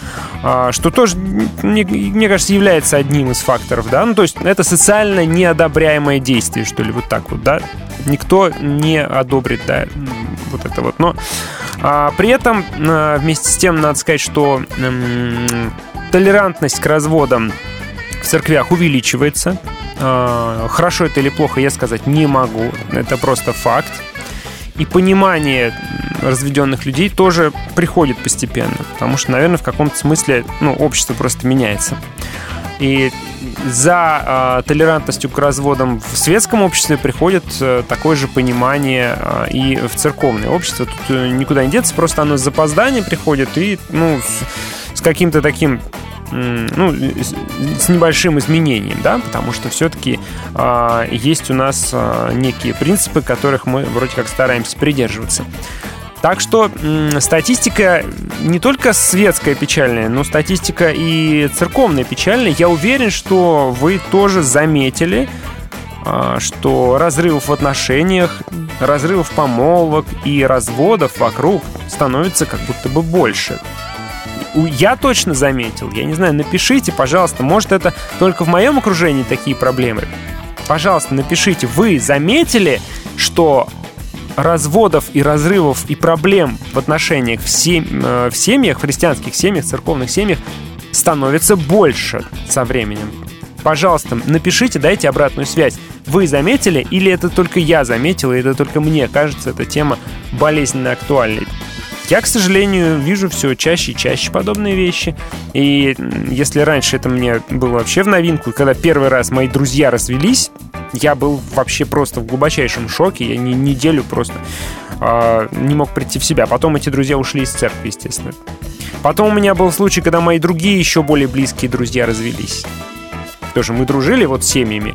а, что тоже, мне, мне кажется, является одним из факторов, да, ну, то есть это социально неодобряемое действие, что ли, вот так вот, да, никто не одобрит, да, вот это вот, но а, при этом а, вместе с тем надо сказать, что м, толерантность к разводам в церквях увеличивается. А, Хорошо это или плохо, я сказать не могу. Это просто факт. И понимание разведенных людей тоже приходит постепенно. Потому что, наверное, в каком-то смысле ну, общество просто меняется. И за э, толерантностью к разводам в светском обществе приходит э, такое же понимание э, и в церковное общество. Тут э, никуда не деться, просто оно с запозданием приходит и ну, с, с каким-то таким ну, с, небольшим изменением, да, потому что все-таки есть у нас э, некие принципы, которых мы вроде как стараемся придерживаться. Так что статистика не только светская печальная, но статистика и церковная печальная. Я уверен, что вы тоже заметили, а, что разрывов в отношениях, разрывов помолвок и разводов вокруг становится как будто бы больше. Я точно заметил. Я не знаю, напишите, пожалуйста. Может, это только в моем окружении такие проблемы. Пожалуйста, напишите. Вы заметили, что разводов и разрывов и проблем в отношениях в, сем- э, в семьях, в христианских семьях, церковных семьях становится больше со временем. Пожалуйста, напишите, дайте обратную связь. Вы заметили или это только я заметил, и это только мне кажется эта тема болезненно актуальной? Я, к сожалению, вижу все чаще и чаще подобные вещи. И если раньше это мне было вообще в новинку, когда первый раз мои друзья развелись, я был вообще просто в глубочайшем шоке. Я не, неделю просто а, не мог прийти в себя. Потом эти друзья ушли из церкви, естественно. Потом у меня был случай, когда мои другие еще более близкие друзья развелись. Тоже мы дружили вот с семьями.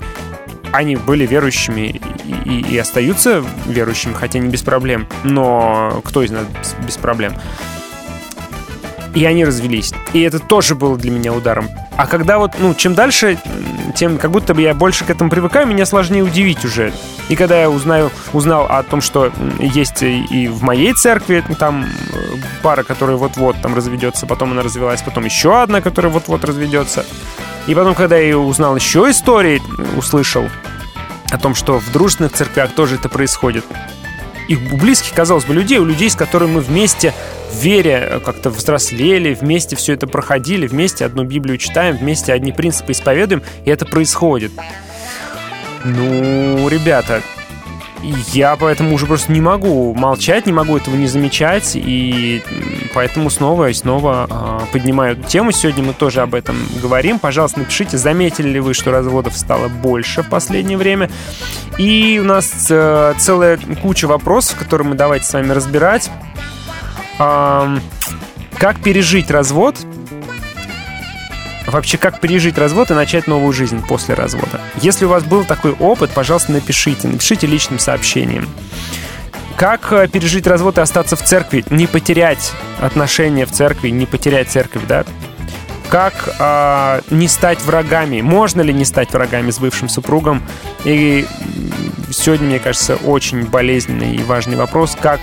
Они были верующими и, и- и остаются верующими, хотя не без проблем. Но кто из нас без проблем? И они развелись. И это тоже было для меня ударом. А когда вот, ну, чем дальше, тем как будто бы я больше к этому привыкаю, меня сложнее удивить уже. И когда я узнаю, узнал о том, что есть и в моей церкви там э, пара, которая вот-вот там разведется, потом она развелась, потом еще одна, которая вот-вот разведется. И потом, когда я узнал еще истории, услышал о том, что в дружественных церквях тоже это происходит. И у близких, казалось бы, людей, у людей, с которыми мы вместе в вере э, как-то взрослели, вместе все это проходили, вместе одну Библию читаем, вместе одни принципы исповедуем, и это происходит. Ну, ребята, я поэтому уже просто не могу молчать, не могу этого не замечать, и поэтому снова и снова а, поднимаю эту тему. Сегодня мы тоже об этом говорим. Пожалуйста, напишите, заметили ли вы, что разводов стало больше в последнее время. И у нас э, целая куча вопросов, которые мы давайте с вами разбирать. Ам, как пережить развод? Вообще, как пережить развод и начать новую жизнь после развода? Если у вас был такой опыт, пожалуйста, напишите. Напишите личным сообщением. Как э, пережить развод и остаться в церкви? Не потерять отношения в церкви, не потерять церковь, да? Как а, не стать врагами? Можно ли не стать врагами с бывшим супругом? И сегодня, мне кажется, очень болезненный и важный вопрос. Как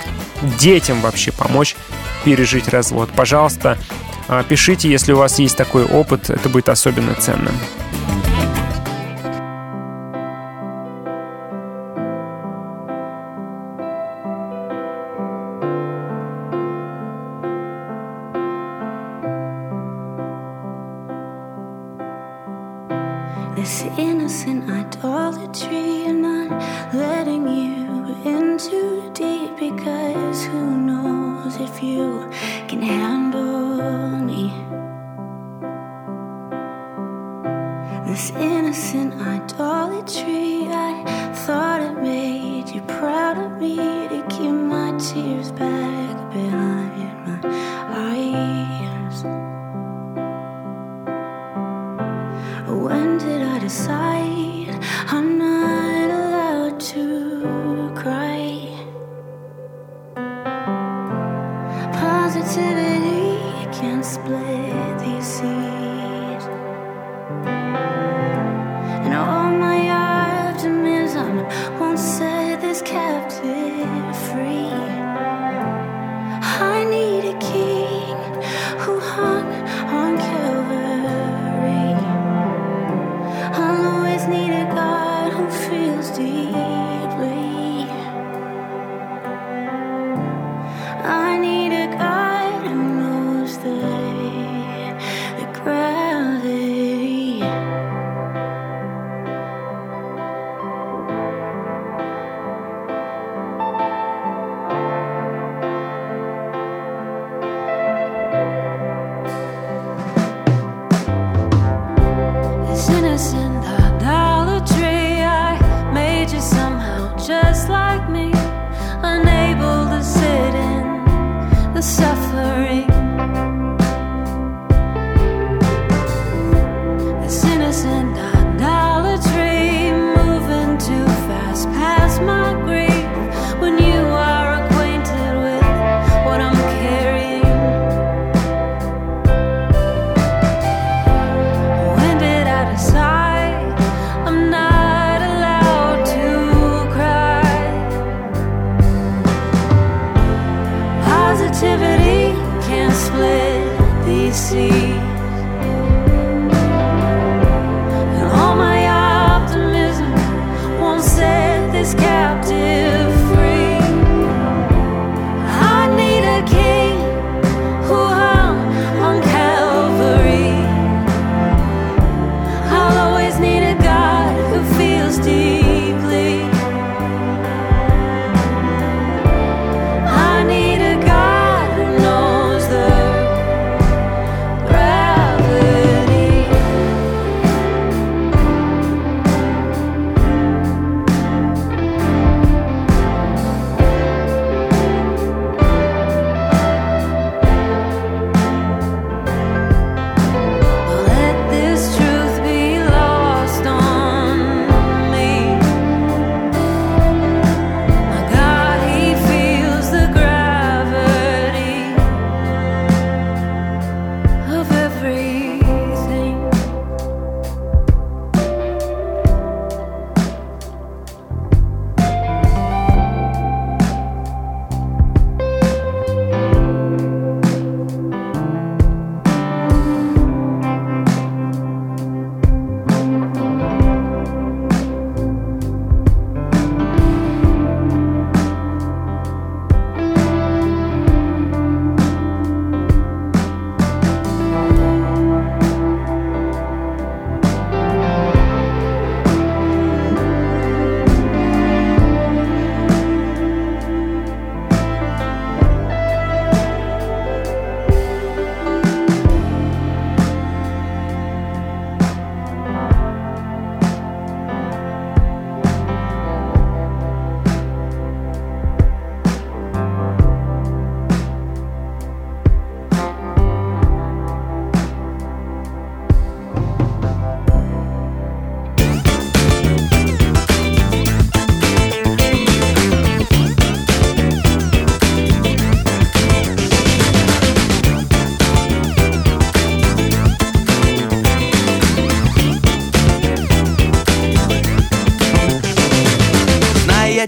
детям вообще помочь пережить развод? Пожалуйста, пишите, если у вас есть такой опыт. Это будет особенно ценно.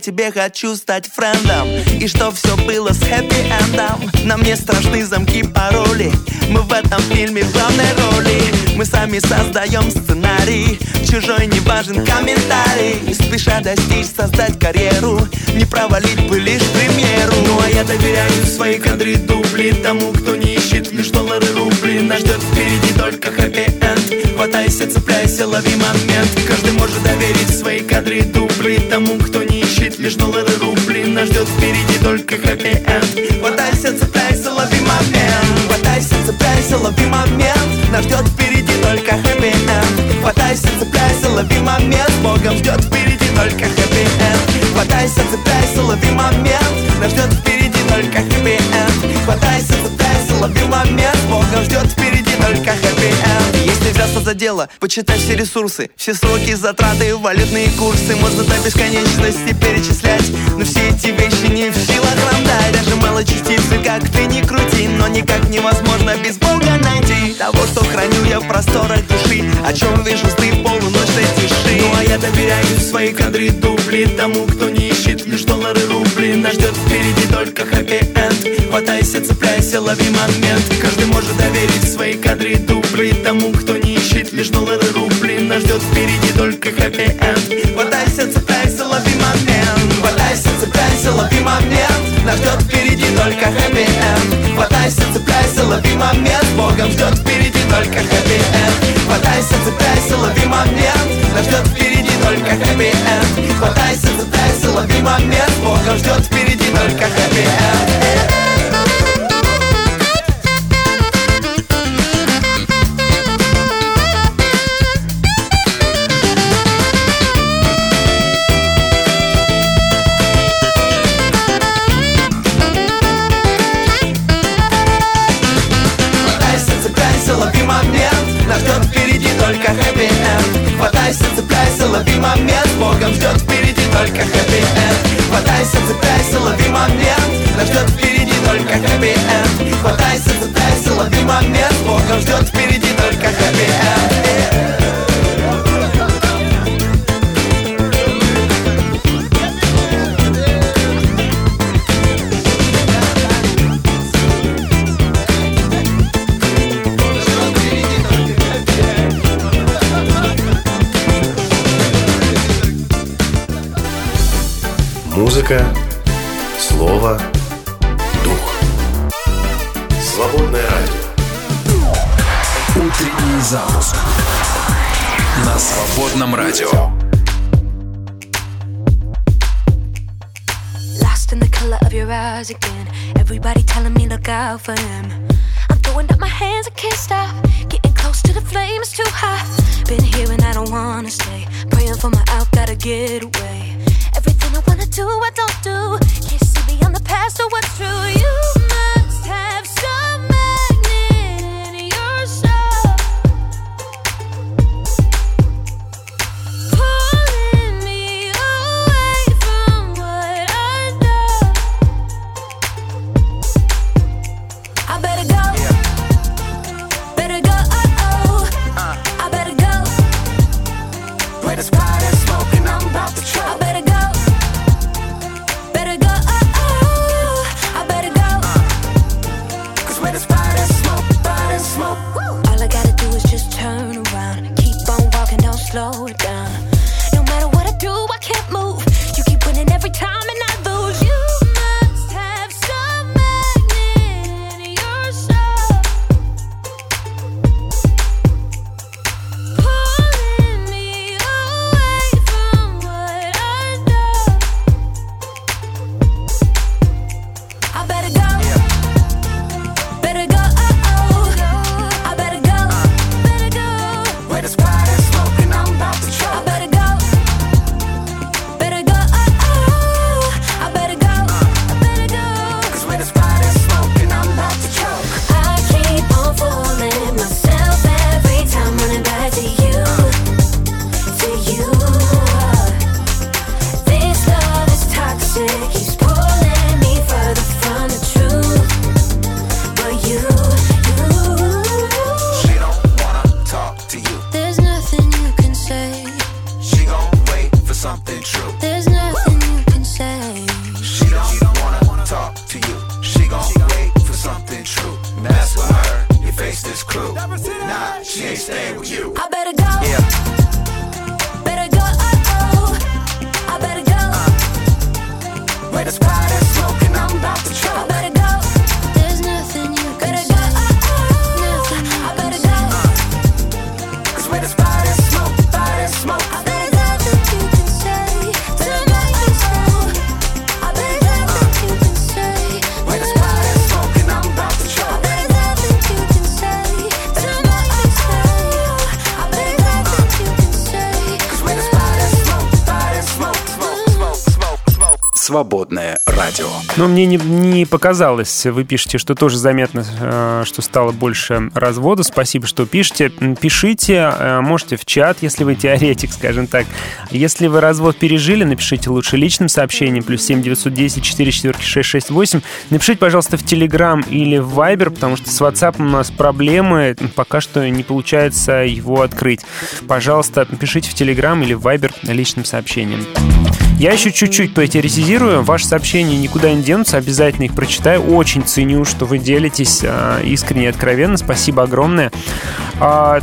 тебе хочу стать френдом. И что все было с хэппи-эндом Нам не страшны замки пароли. Мы в этом фильме в главной роли. Мы сами создаем сценарий. Чужой не важен комментарий. Спеша достичь, создать карьеру. Не провалить бы лишь премьеру. Ну а я доверяю свои кадры дубли Тому, кто не ищет лишь доллары рубли. Нас ждет впереди только хэппи-энд Хватайся, цепляйся, лови момент. Каждый может доверить свои кадры дубли Тому, кто ищет лишь доллары рубли Нас ждет впереди только хэппи-энд. Хватайся, цепляйся, лови момент. Хватайся, цепляйся, лови момент. Нас ждет впереди только хэппи-энд. Хватайся, цепляйся, лови момент. С Богом ждет впереди только хэппи-энд. Хватайся, цепляйся, лови момент. Нас ждет впереди только хэппи-энд. Хватайся, цепляйся, лови момент. С Богом ждет впереди только хэппи-энд. Если взяться за дело, почитай все ресурсы Все сроки, затраты, валютные курсы. Можно до бесконечности перечислять Но все эти вещи не в силах нам дать. Даже малой частицы, как ты не крути Но никак невозможно без Бога найти. Того, что храню я в просторах души О чем вижу сны полуночной тиши. Ну а я доверяю свои кадры дубли Тому, кто не ищет лишь доллары рубли. Нас ждет впереди только хэппи-энд Хватайся, цепляйся, лови момент. Каждый может доверить свои кадры дубли Тому, кто не лишь доллары рубли Нас ждет впереди только хэппи-энд Хватайся, цепляйся, лови момент. Хватайся, цепляйся, лови момент. Нас ждет впереди только хэппи-энд Хватайся, цепляйся, лови момент. С Богом ждет впереди только хэппи-энд Хватайся, цепляйся, лови момент. Нас ждет впереди только хэппи-энд Хватайся, цепляйся, лови момент. Богом ждет впереди только хэппи-энд лови момент Богом ждет впереди только хэппи-энд Хватайся, цепляйся, лови момент. Нас ждет впереди только хэппи-энд Хватайся, цепляйся, лови момент. Богом ждет впереди только хэппи-энд Музыка, слово, дух. Свободное радио. Утренний запуск на свободном радио. Lost in the color of your eyes again. Everybody telling me look out for him. Мне не, не показалось, вы пишете, что тоже заметно, э, что стало больше развода. Спасибо, что пишете. Пишите, э, можете в чат, если вы теоретик, [laughs] скажем так. Если вы развод пережили, напишите лучше личным сообщением, плюс 7 910 4 4 6 6 8. Напишите, пожалуйста, в Telegram или в Viber, потому что с WhatsApp у нас проблемы, пока что не получается его открыть. Пожалуйста, пишите в Telegram или в Viber личным сообщением. Я еще чуть-чуть поэтеризирую. Ваши сообщения никуда не денутся, обязательно их прочитаю. Очень ценю, что вы делитесь а, искренне и откровенно. Спасибо огромное. А,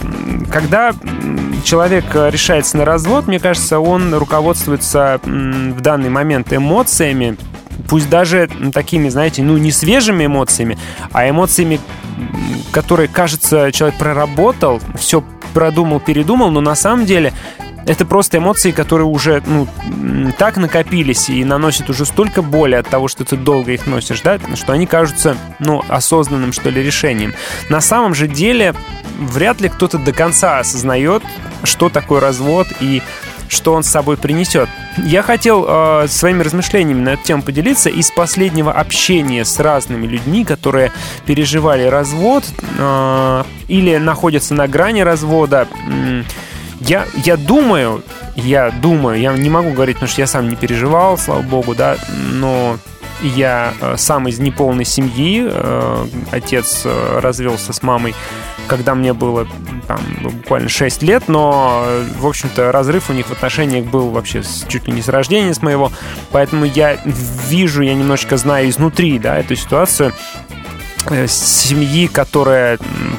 Когда человек а, решается на развод, мне кажется, он руководствуется в данный момент эмоциями, пусть даже такими, знаете, ну не свежими эмоциями, а эмоциями, которые, кажется, человек проработал, все продумал, передумал, но на самом деле это просто эмоции, которые уже ну, так накопились и наносят уже столько боли от того, что ты долго их носишь, да, что они кажутся, ну, осознанным, что ли, решением. На самом же деле, вряд ли кто-то до конца осознает, что такое развод и что он с собой принесет. Я хотел э, своими размышлениями на эту тему поделиться из последнего общения с разными людьми, которые переживали развод э, или находятся на грани развода. М, Я, я думаю, я думаю, я не могу говорить, потому что я сам не переживал, слава богу, да, но я э, сам из неполной семьи, э, отец э, развелся с мамой, когда мне было там, буквально 6 лет, но, в общем-то, разрыв у них в отношениях был вообще чуть ли не с рождения с моего, поэтому я вижу, я немножечко знаю изнутри, да, эту ситуацию, семьи, которая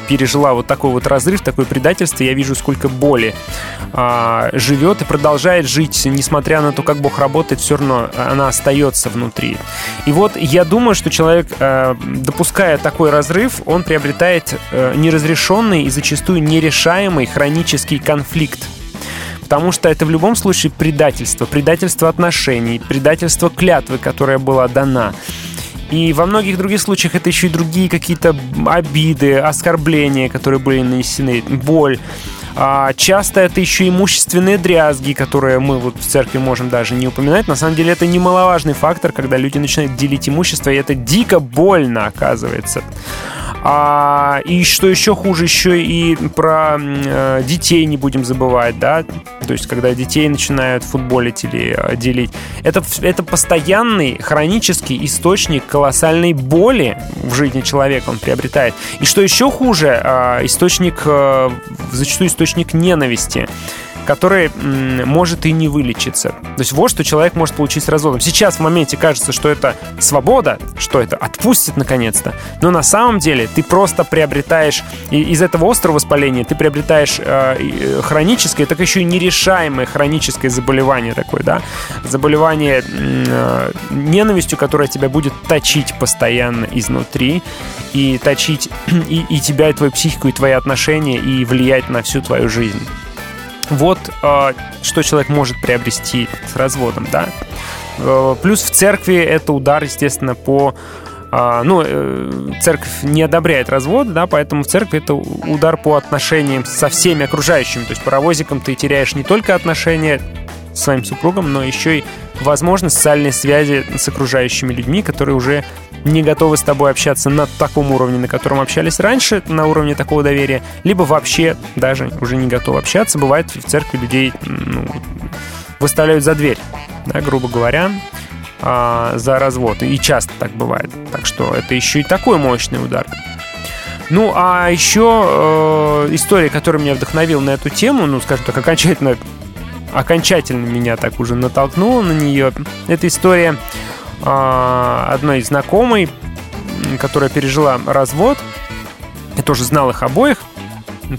пережила вот такой вот разрыв, такое предательство, я вижу, сколько боли а, живет и продолжает жить, несмотря на то, как Бог работает, все равно она остается внутри. И вот я думаю, что человек, э, допуская такой разрыв, он приобретает э, неразрешенный и зачастую нерешаемый хронический конфликт. Потому что это в любом случае предательство, предательство отношений, предательство клятвы, которая была дана. И во многих других случаях это еще и другие какие-то обиды, оскорбления, которые были нанесены, боль. А часто это еще имущественные дрязги, которые мы вот в церкви можем даже не упоминать. На самом деле это немаловажный фактор, когда люди начинают делить имущество, и это дико больно, оказывается. А, и что еще хуже, еще и про э, детей не будем забывать, да, то есть когда детей начинают футболить или э, делить. Это, это постоянный хронический источник колоссальной боли в жизни человека он приобретает. И что еще хуже, а, источник, э, зачастую источник ненависти который может и не вылечиться. То есть вот что человек может получить с разводом. Сейчас в моменте кажется, что это свобода, что это отпустит наконец-то, но на самом деле ты просто приобретаешь из этого острого воспаления ты приобретаешь э, э, хроническое, так еще и нерешаемое хроническое заболевание такое, да, заболевание э, ненавистью, которое тебя будет точить постоянно изнутри и точить [clears throat] и, и тебя, и твою психику, и твои отношения, и влиять на всю твою жизнь. Вот э, что человек может приобрести с разводом, да. Э, плюс в церкви это удар, естественно, по а, ну, э, церковь не одобряет развод, да, поэтому в церкви это удар по отношениям со всеми окружающими. То есть паровозиком ты теряешь не только отношения с своим супругом, но еще и возможность социальной связи с окружающими людьми, которые уже не готовы с тобой общаться на таком уровне, на котором общались раньше, на уровне такого доверия, либо вообще даже уже не готовы общаться. Бывает в церкви людей ну, выставляют за дверь, да, грубо говоря, а, за развод. И часто так бывает. Так что это еще и такой мощный удар. Ну, а еще э, история, которая меня вдохновила на эту тему, ну, скажем так, окончательно, окончательно меня так уже натолкнула на нее. Это история э, одной знакомой, которая пережила развод. Я тоже знал их обоих.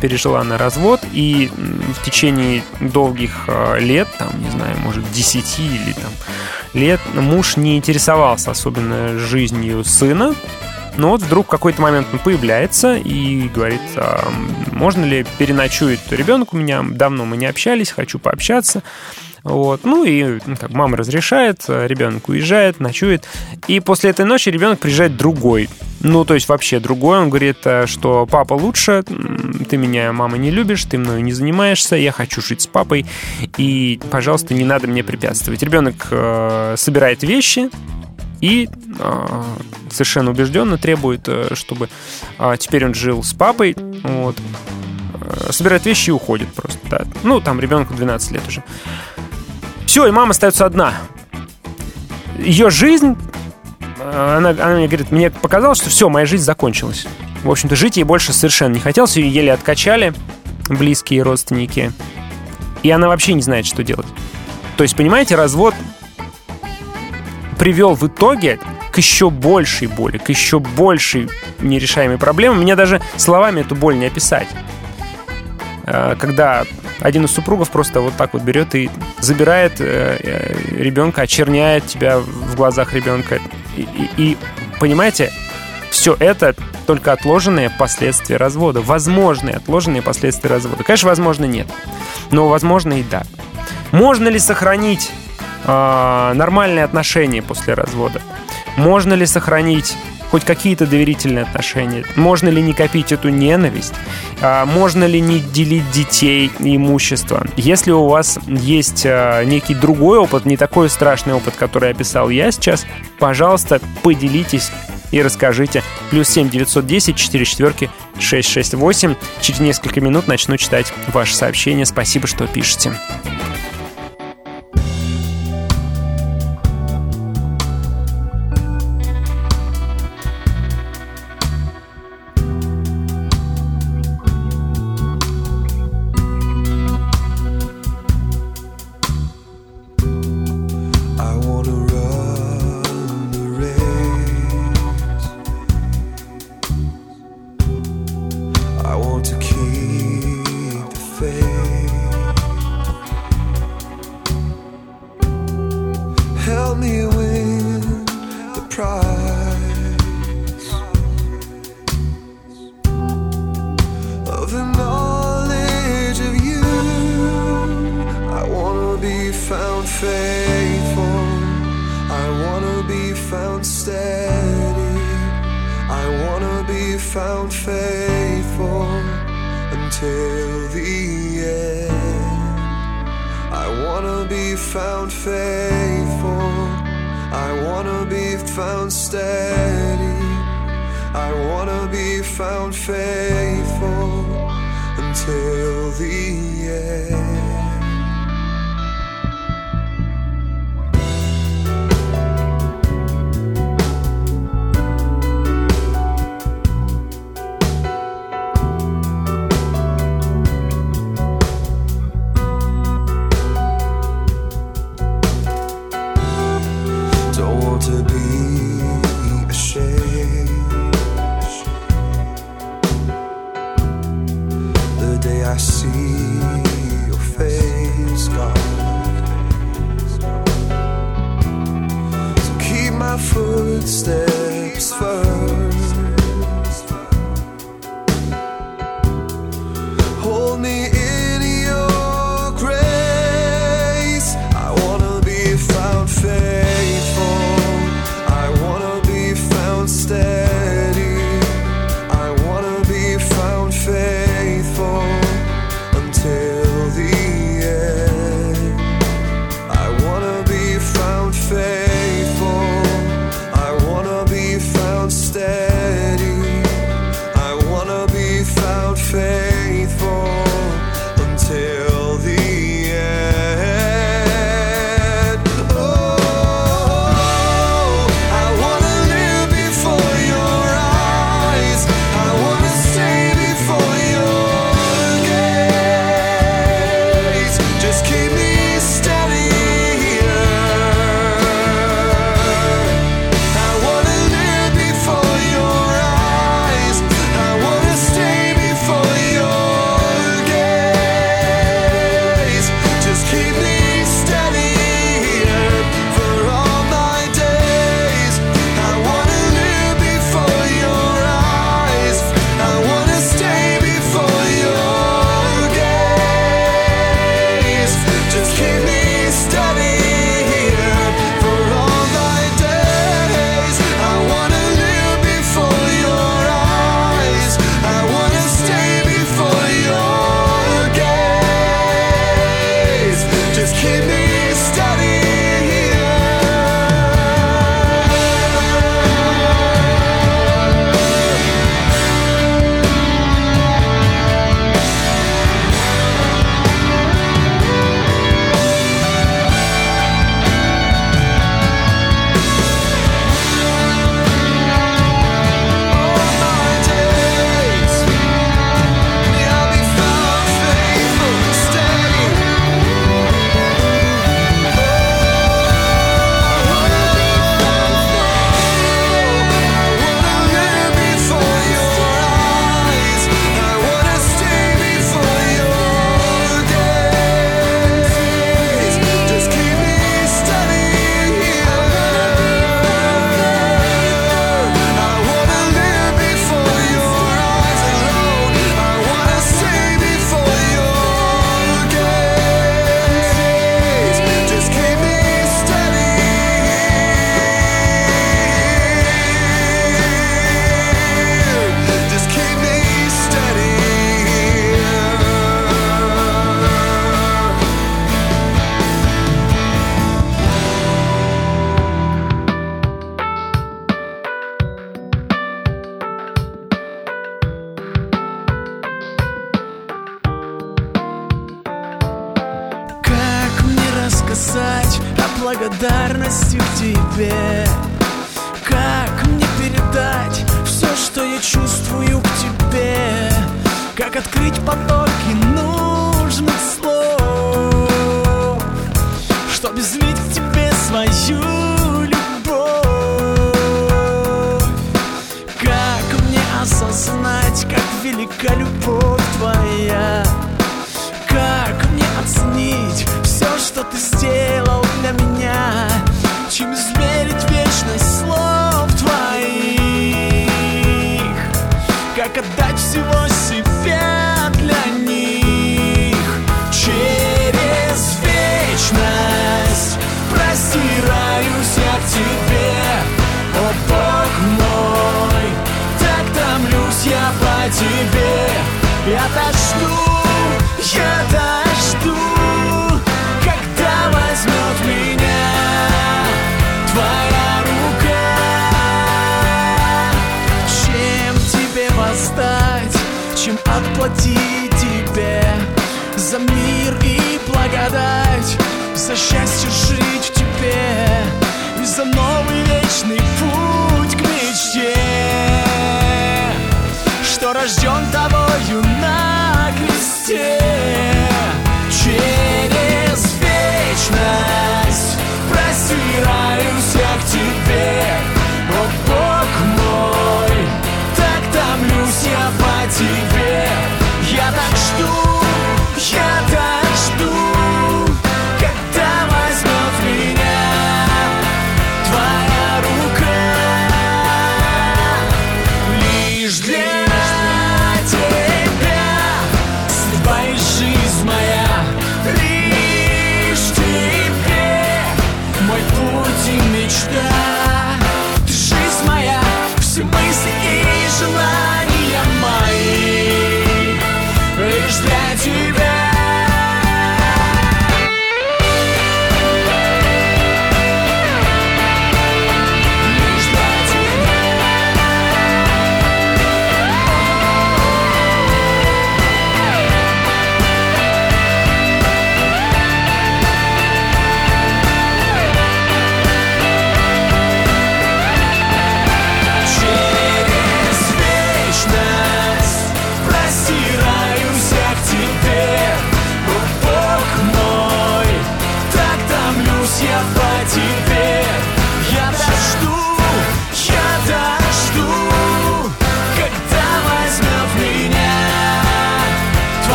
Пережила она развод, и в течение долгих э, лет, там, не знаю, может, 10 или там лет, муж не интересовался особенно жизнью сына, но вот вдруг в какой-то момент он появляется и говорит, «А, можно ли переночует ребенок у меня, давно мы не общались, хочу пообщаться. Вот. Ну и ну, как мама разрешает, э, ребенок уезжает, ночует. И после этой ночи ребенок приезжает другой. Ну, то есть вообще другой. Он говорит, э, что папа лучше, ты меня, мама, не любишь, ты мною не занимаешься, я хочу жить с папой, и, пожалуйста, не надо мне препятствовать. Ребенок э, собирает вещи, и э, совершенно убежденно требует, э, чтобы э, теперь он жил с папой, вот, Э, собирает вещи и уходит просто, да. Ну, там ребенку 12 лет уже. Все, и мама остается одна. Ее жизнь, э, она, она мне говорит, мне показалось, что все, моя жизнь закончилась. В общем-то, жить ей больше совершенно не хотелось, ее еле откачали близкие родственники. И она вообще не знает, что делать. То есть, понимаете, развод привел в итоге к еще большей боли, к еще большей нерешаемой проблеме. Мне даже словами эту боль не описать. Э, Когда один из супругов просто вот так вот берет и забирает э, э, ребенка, очерняет тебя в глазах ребенка. И, и- и, понимаете, все это только отложенные последствия развода. Возможные отложенные последствия развода. Конечно, возможно, нет. Но возможно и да. Можно ли сохранить э, нормальные отношения после развода? Можно ли сохранить хоть какие-то доверительные отношения? Можно ли не копить эту ненависть? А, Можно ли не делить детей и имущество? Если у вас есть а, некий другой опыт, не такой страшный опыт, который описал я сейчас, пожалуйста, поделитесь и расскажите. Плюс 7 910 4 четверки 668. Через несколько минут начну читать ваши сообщения. Спасибо, что пишете. Found faithful until the end. I wanna be found faithful. I wanna be found steady. I wanna be found faithful until the end.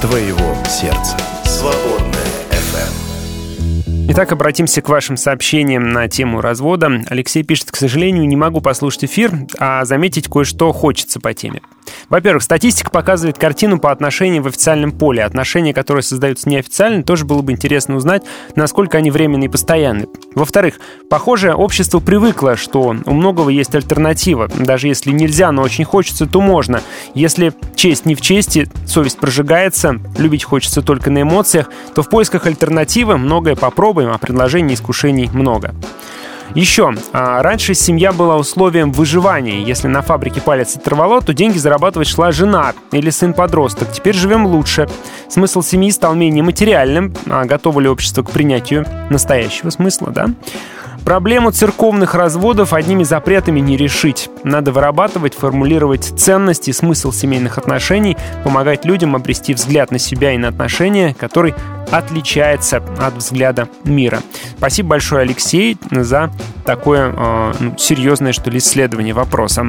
Твоего сердца. Свободная FM. Итак, обратимся к вашим сообщениям на тему развода. Алексей пишет, к сожалению, не могу послушать эфир, а заметить кое-что хочется по теме. Во-первых, статистика показывает картину по отношениям в официальном поле. Отношения, которые создаются неофициально, тоже было бы интересно узнать, насколько они временные и постоянные. Во-вторых, похоже, общество привыкло, что у многого есть альтернатива. Даже если нельзя, но очень хочется, то можно. Если честь не в чести, совесть прожигается, любить хочется только на эмоциях, то в поисках альтернативы многое попробуем, а предложений и искушений много. Еще, а, раньше семья была условием выживания. Если на фабрике палец оторвало, то деньги зарабатывать шла жена или сын-подросток. Теперь живем лучше. Смысл семьи стал менее материальным. А готово ли общество к принятию настоящего смысла, да? Проблему церковных разводов одними запретами не решить. Надо вырабатывать, формулировать ценности смысл семейных отношений, помогать людям обрести взгляд на себя и на отношения, который отличается от взгляда мира. Спасибо большое, Алексей, за такое э, ну, серьезное, что ли, исследование вопроса.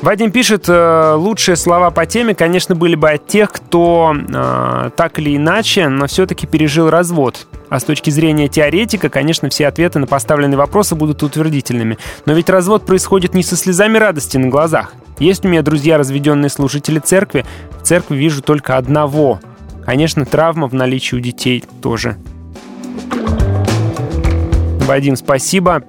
Вадим пишет, э, лучшие слова по теме, конечно, были бы от тех, кто э, так или иначе, но все-таки пережил развод. А с точки зрения теоретика, конечно, все ответы на поставленные вопросы будут утвердительными. Но ведь развод происходит не со слезами радости на глазах. Есть у меня друзья, разведенные служители церкви. В церкви вижу только одного. Конечно, травма в наличии у детей тоже. Вадим, спасибо.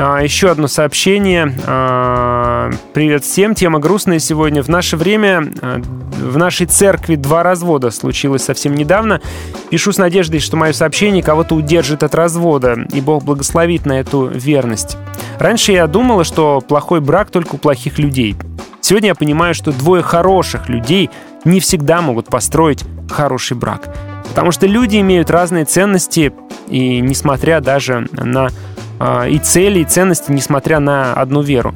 А, Еще одно сообщение. А, Привет всем. Тема грустная сегодня. В наше время а, в нашей церкви два развода случилось совсем недавно. Пишу с надеждой, что мое сообщение кого-то удержит от развода, и Бог благословит на эту верность. Раньше я думала, что плохой брак только у плохих людей. Сегодня я понимаю, что двое хороших людей не всегда могут построить хороший брак. Потому что люди имеют разные ценности, и несмотря даже на и цели, и ценности, несмотря на одну веру.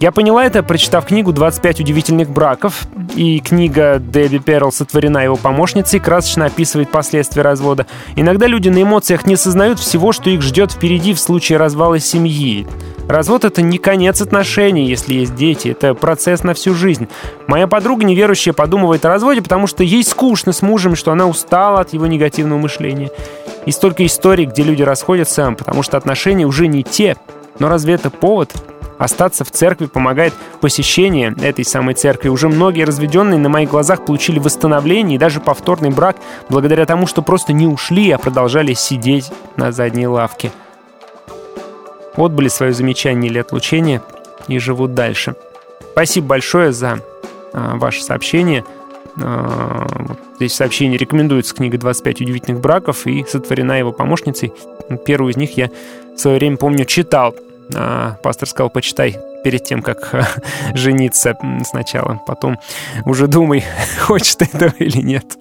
Я поняла это, прочитав книгу «25 удивительных браков», и книга Дебби Перл сотворена его помощницей, красочно описывает последствия развода. Иногда люди на эмоциях не осознают всего, что их ждет впереди в случае развала семьи. Развод — это не конец отношений, если есть дети, это процесс на всю жизнь. Моя подруга неверующая подумывает о разводе, потому что ей скучно с мужем, что она устала от его негативного мышления. И столько историй, где люди расходятся, потому что отношения уже не те. Но разве это повод? Остаться в церкви помогает посещение этой самой церкви. Уже многие разведенные на моих глазах получили восстановление и даже повторный брак благодаря тому, что просто не ушли, а продолжали сидеть на задней лавке. Отбыли свое замечание или отлучение и живут дальше. Спасибо большое за а, ваше сообщение. А, вот здесь сообщение рекомендуется книга «25 удивительных браков» и сотворена его помощницей. Первую из них я в свое время, помню, читал. А, пастор сказал, почитай перед тем, как жениться сначала. Потом уже думай, [laughs] хочешь ты этого или нет.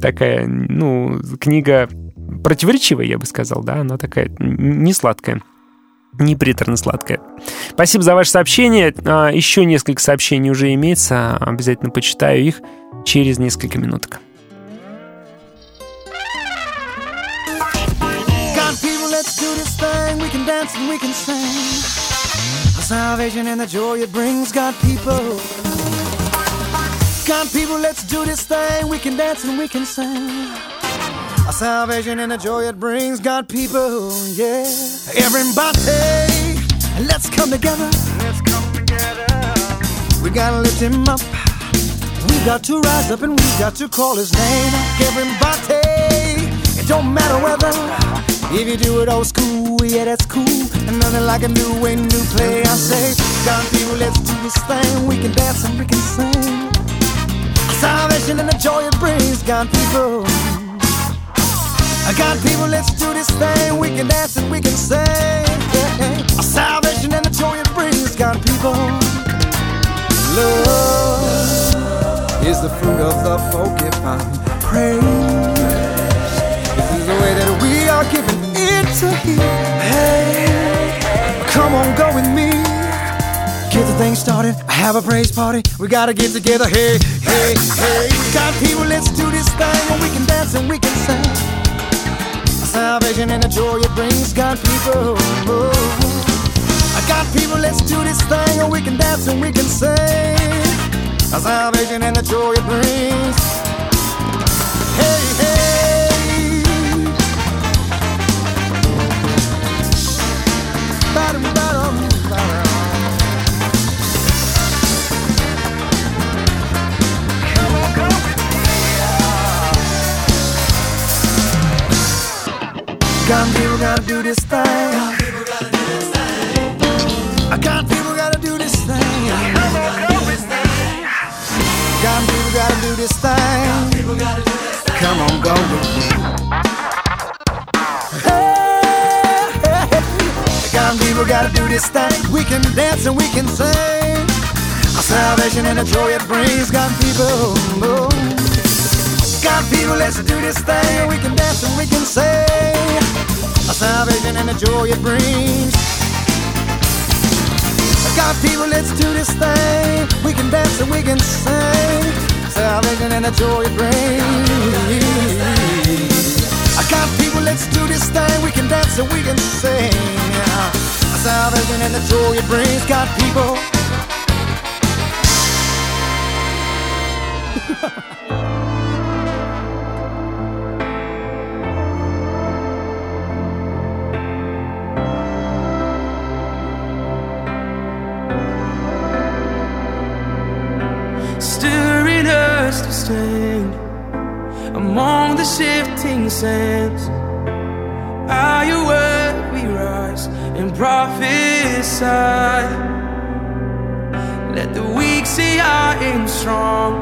Такая, ну, книга противоречивая, я бы сказал, да, она такая не сладкая не приторно-сладкая. Спасибо за ваше сообщение. А, Еще несколько сообщений уже имеется. Обязательно почитаю их через несколько минуток. Can dance and we can sing. A salvation and the joy it brings, God, people. God, people, let's do this thing. We can dance and we can sing. A salvation and the joy it brings, God, people. Yeah. Everybody, let's come together. Let's come together. We gotta lift him up. We got to rise up and we got to call his name. Everybody, it don't matter whether if you do it old school, yeah, that's cool. And nothing like a new way, new play. I say, God, people, let's do this thing. We can dance and we can sing. Salvation and the joy it brings, God, people. God, people, let's do this thing. We can dance and we can sing. Salvation and the joy it brings, God, people. Love is the fruit of the forgiven. Praise to Him. Hey, come on, go with me. Get the thing started. I have a praise party. We gotta get together. Hey, hey, hey. God, people, let's do this thing. And we can dance and we can sing. Salvation and the joy it brings. God, people. Oh. I got people, let's do this thing. And we can dance and we can sing. Salvation and the joy it brings. Hey, hey. God, people gotta do this thing. I got people gotta do this thing. God, people gotta do this thing. Come on, go with me. God, people gotta do this thing. We can dance and we can sing. Our salvation and the joy it brings. God, people. oh. God, people, let's do this thing. We can dance and we can sing. Our salvation and the joy it brings. God, people, let's do this thing. We can dance and we can sing. Salvation and the joy it brings. I got people, let's do this thing. We can dance and we can sing. Salvation and the joy it brings. God, people. Stand among the shifting sands. Are you word we rise and prophesy. Let the weak see I am strong.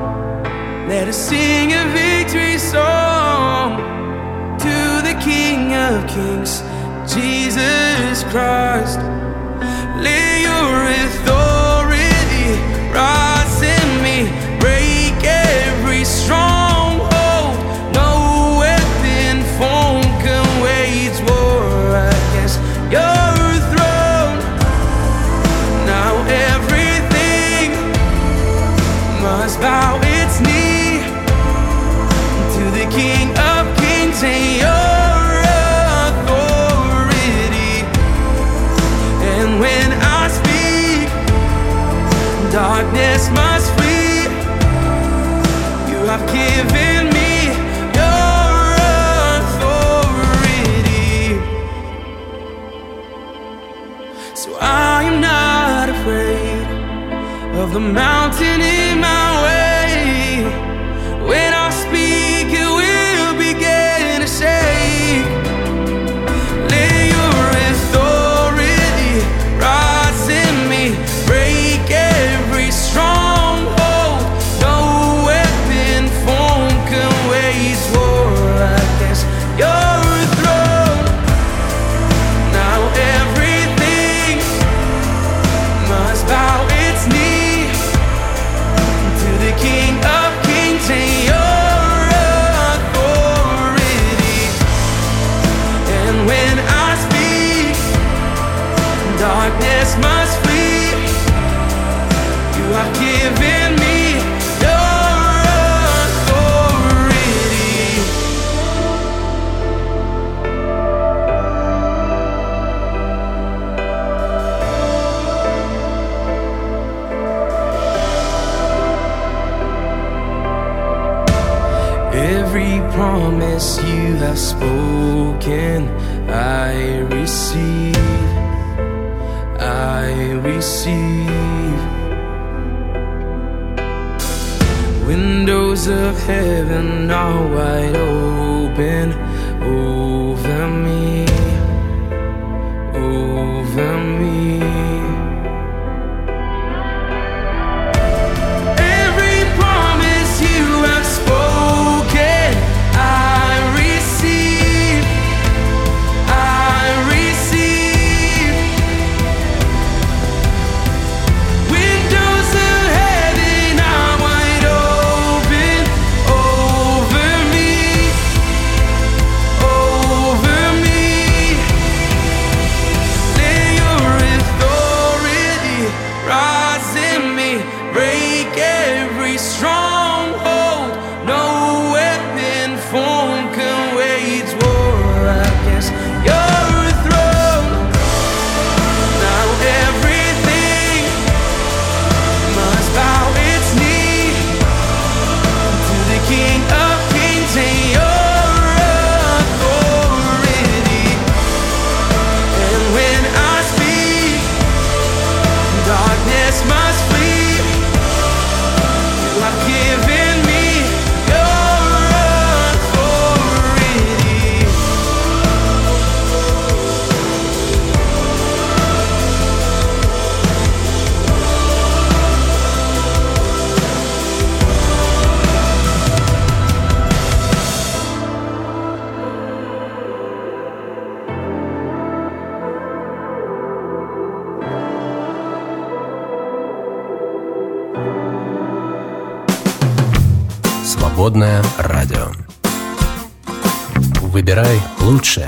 Let us sing a victory song to the King of Kings, Jesus Christ. living all wide open Свободное радио. Выбирай лучшее.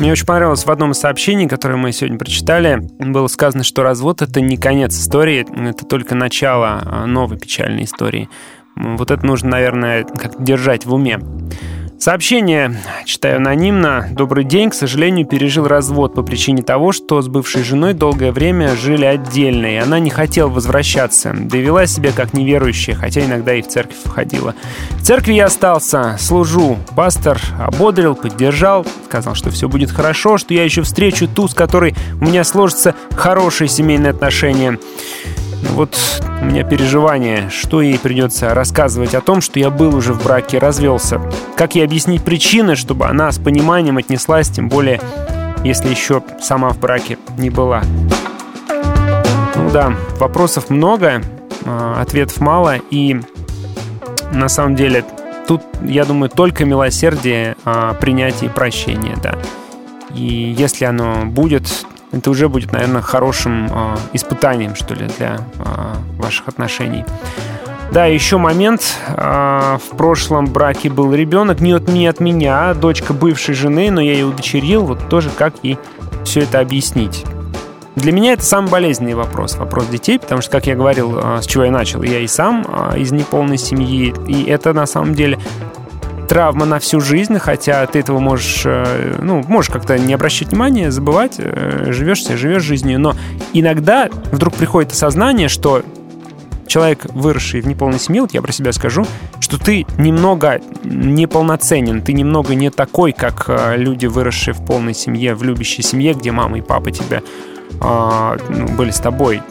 Мне очень понравилось в одном из сообщений, которое мы сегодня прочитали, было сказано, что развод — это не конец истории, это только начало а, новой печальной истории. Вот это нужно, наверное, как держать в уме. Сообщение, читаю анонимно. Добрый день, к сожалению, пережил развод по причине того, что с бывшей женой долгое время жили отдельно, и она не хотела возвращаться, да и вела себя как неверующая, хотя иногда и в церковь входила. В церкви я остался, служу. Пастор ободрил, поддержал, сказал, что все будет хорошо, что я еще встречу ту, с которой у меня сложатся хорошие семейные отношения. Вот у меня переживание, что ей придется рассказывать о том, что я был уже в браке, развелся. Как ей объяснить причины, чтобы она с пониманием отнеслась, тем более если еще сама в браке не была. Ну да, вопросов много, а, ответов мало, и на самом деле тут, я думаю, только милосердие, а, принятие и прощение, да. И если оно будет, это уже будет, наверное, хорошим а, испытанием, что ли, для ваших отношений. Да, еще момент. В прошлом браке был ребенок не от, не от меня, а дочка бывшей жены, но я ее удочерил. Вот тоже как ей все это объяснить. Для меня это самый болезненный вопрос, вопрос детей, потому что, как я говорил, а, с чего я начал, я и сам а, из неполной семьи, и это на самом деле травма на всю жизнь, хотя ты этого можешь, э, ну, можешь как-то не обращать внимания, забывать, э, живешь себе, живешь жизнью, но иногда вдруг приходит осознание, что человек, выросший в неполной семье, вот я про себя скажу, что ты немного неполноценен, ты немного не такой, как э, люди, выросшие в полной семье, в любящей семье, где мама и папа тебя ну, были с тобой,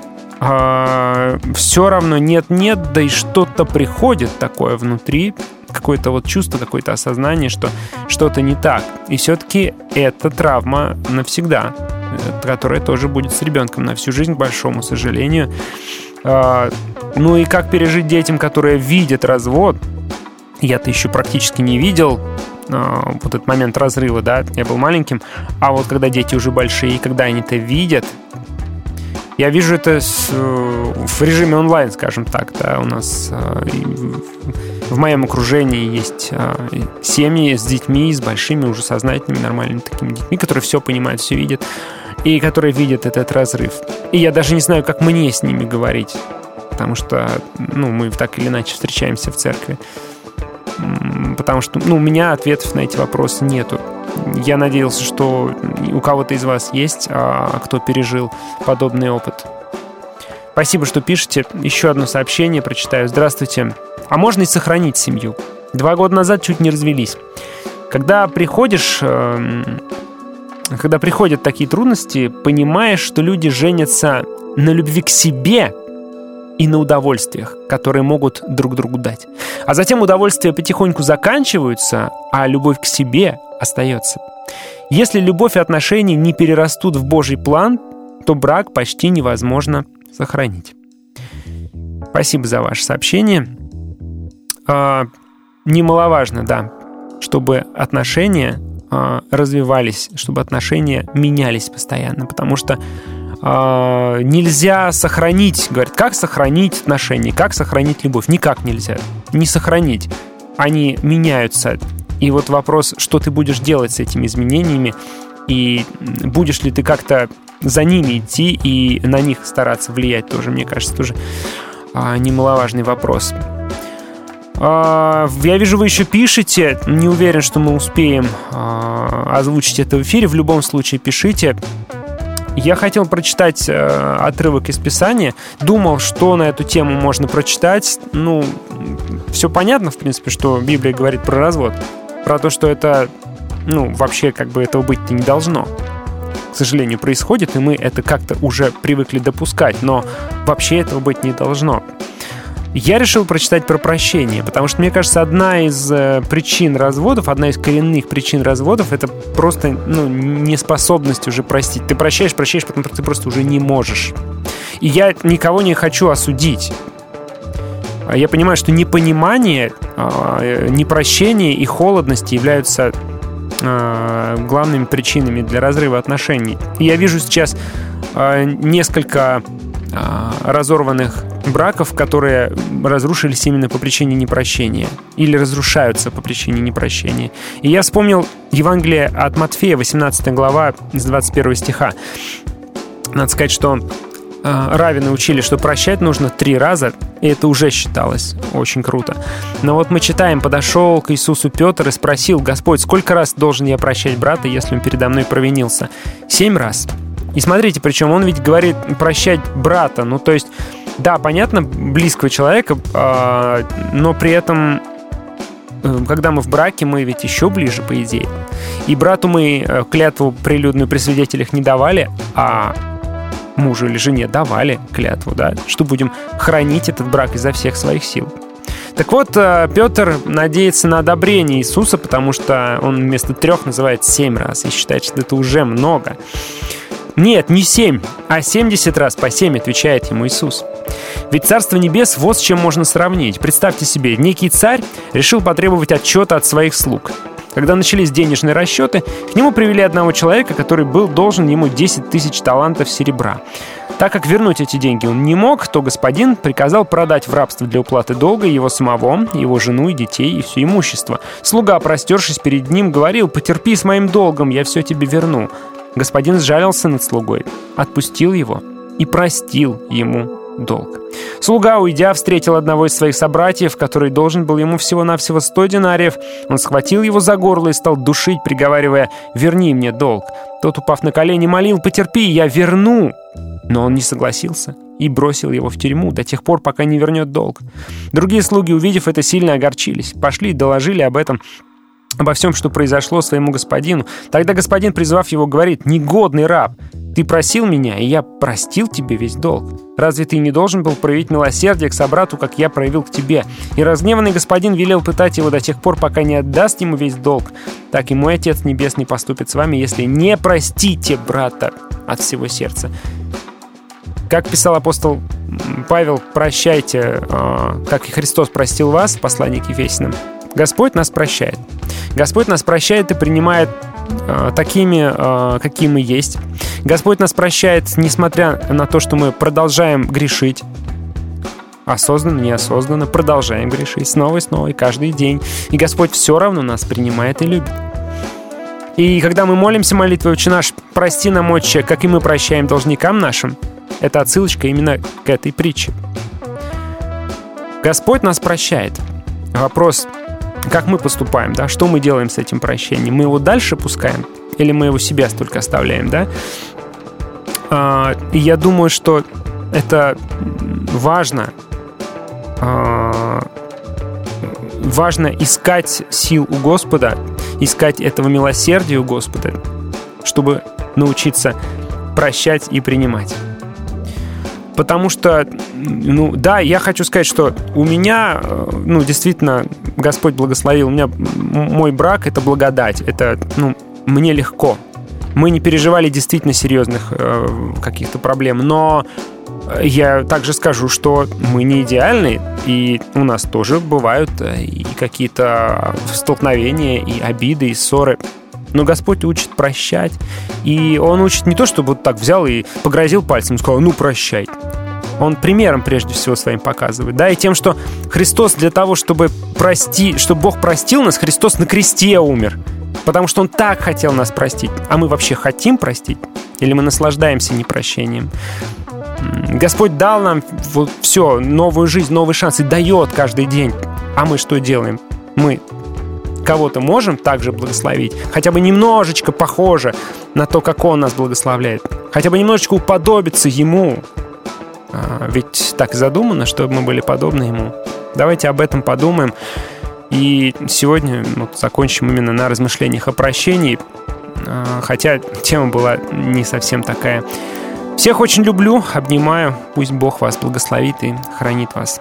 а, все равно нет-нет, да и что-то приходит такое внутри, какое-то вот чувство, какое-то осознание, что что-то не так. И все-таки это травма навсегда, э, которая тоже будет с ребенком на всю жизнь, к большому сожалению. А, ну и как пережить детям, которые видят развод, я-то еще практически не видел, а, вот этот момент разрыва, да, я был маленьким, а вот когда дети уже большие, когда они это видят, я вижу это с, э, в режиме онлайн, скажем так, да, у нас э, в моем окружении есть э, семьи с детьми, с большими, уже сознательными, нормальными такими детьми, которые все понимают, все видят, и которые видят этот разрыв. И я даже не знаю, как мне с ними говорить, потому что, ну, мы так или иначе встречаемся в церкви потому что ну, у меня ответов на эти вопросы нету. Я надеялся, что у кого-то из вас есть, а кто пережил подобный опыт. Спасибо, что пишете. Еще одно сообщение прочитаю. Здравствуйте. А можно и сохранить семью? Два года назад чуть не развелись. Когда приходишь, эм, когда приходят такие трудности, понимаешь, что люди женятся на любви к себе и на удовольствиях, которые могут друг другу дать. А затем удовольствия потихоньку заканчиваются, а любовь к себе остается. Если любовь и отношения не перерастут в Божий план, то брак почти невозможно сохранить. Спасибо за ваше сообщение. А, немаловажно, да, чтобы отношения а, развивались, чтобы отношения менялись постоянно, потому что э, нельзя сохранить, говорят, как сохранить отношения, как сохранить любовь. Никак нельзя. Не сохранить. Они меняются. И вот вопрос, что ты будешь делать с этими изменениями, и будешь ли ты как-то за ними идти и на них стараться влиять тоже, мне кажется, тоже немаловажный вопрос. А, я вижу, вы еще пишете. Не уверен, что мы успеем а, озвучить это в эфире. В любом случае, пишите. Я хотел прочитать э, отрывок из Писания. Думал, что на эту тему можно прочитать. Ну, все понятно, в принципе, что Библия говорит про развод. Про то, что это, ну, вообще как бы этого быть-то не должно. К сожалению, происходит, и мы это как-то уже привыкли допускать, но вообще этого быть не должно. Я решил прочитать про прощение, потому что, мне кажется, одна из э, причин разводов, одна из коренных причин разводов, это просто ну, неспособность уже простить. Ты прощаешь, прощаешь, потом ты просто уже не можешь. И я никого не хочу осудить. А я понимаю, что непонимание, а, непрощение и холодность являются а, главными причинами для разрыва отношений. И я вижу сейчас несколько разорванных браков, которые разрушились именно по причине непрощения или разрушаются по причине непрощения. И я вспомнил Евангелие от Матфея, 18 глава, с 21 стиха. Надо сказать, что э, равины учили, что прощать нужно три раза, и это уже считалось очень круто. Но вот мы читаем, подошел к Иисусу Петр и спросил, «Господь, сколько раз должен я прощать брата, если он передо мной провинился?» Семь раз. И смотрите, причем он ведь говорит прощать брата, ну то есть да, понятно, близкого человека, а, но при этом э, когда мы в браке, мы ведь еще ближе, по идее. И брату мы э, клятву прилюдную при свидетелях не давали, а мужу или жене давали клятву, да, что будем хранить этот брак изо всех своих сил. Так вот, э, Петр надеется на одобрение Иисуса, потому что он вместо трех называет семь раз и считает, что это уже много. Нет, не семь, а 70 раз по семь, отвечает ему Иисус. Ведь Царство Небес вот с чем можно сравнить. Представьте себе, некий царь решил потребовать отчета от своих слуг. Когда начались денежные расчеты, к нему привели одного человека, который был должен ему 10 тысяч талантов серебра. Так как вернуть эти деньги он не мог, то господин приказал продать в рабство для уплаты долга его самого, его жену и детей и все имущество. Слуга, простершись перед ним, говорил «Потерпи с моим долгом, я все тебе верну». Господин сжалился над слугой, отпустил его и простил ему долг. Слуга, уйдя, встретил одного из своих собратьев, который должен был ему всего-навсего 100 динариев. Он схватил его за горло и стал душить, приговаривая «Верни мне долг». Тот, упав на колени, молил «Потерпи, я верну». Но он не согласился и бросил его в тюрьму до тех пор, пока не вернет долг. Другие слуги, увидев это, сильно огорчились. Пошли и доложили об этом обо всем, что произошло своему господину. Тогда господин, призвав его, говорит, «Негодный раб, ты просил меня, и я простил тебе весь долг. Разве ты не должен был проявить милосердие к собрату, как я проявил к тебе?» И разгневанный господин велел пытать его до тех пор, пока не отдаст ему весь долг. Так и мой Отец Небесный поступит с вами, если не простите брата от всего сердца. Как писал апостол Павел, прощайте, э, как и Христос простил вас, послание к Ефесиным. Господь нас прощает. Господь нас прощает и принимает э, такими, э, какие мы есть. Господь нас прощает, несмотря на то, что мы продолжаем грешить. Осознанно, неосознанно продолжаем грешить снова и снова, и каждый день. И Господь все равно нас принимает и любит. И когда мы молимся молитвой «Отче наш, прости нам, Отче, как и мы прощаем должникам нашим», это отсылочка именно к этой притче. Господь нас прощает. Вопрос, как мы поступаем, да? Что мы делаем с этим прощением? Мы его дальше пускаем? Или мы его себя столько оставляем, да? А, я думаю, что это важно. А, важно искать сил у Господа, искать этого милосердия у Господа, чтобы научиться прощать и принимать. Потому что, ну, да, я хочу сказать, что у меня, э, ну, действительно, Господь благословил. У меня мой брак — это благодать. Это, ну, мне легко. Мы не переживали действительно серьезных э, каких-то проблем. Но я также скажу, что мы не идеальны, и у нас тоже бывают э, и какие-то столкновения, и обиды, и ссоры. Но Господь учит прощать. И Он учит не то, чтобы вот так взял и погрозил пальцем сказал, ну прощай. Он примером прежде всего своим показывает, да, и тем, что Христос для того, чтобы прости, чтобы Бог простил нас, Христос на кресте умер. Потому что Он так хотел нас простить. А мы вообще хотим простить? Или мы наслаждаемся непрощением? Господь дал нам вот все, новую жизнь, новый шанс и дает каждый день. А мы что делаем? Мы кого-то можем также благословить, хотя бы немножечко похоже на то, как Он нас благословляет, хотя бы немножечко уподобиться Ему. А, ведь так задумано, чтобы мы были подобны Ему. Давайте об этом подумаем. И сегодня вот, закончим именно на размышлениях о прощении, а, хотя тема была не совсем такая. Всех очень люблю, обнимаю. Пусть Бог вас благословит и хранит вас.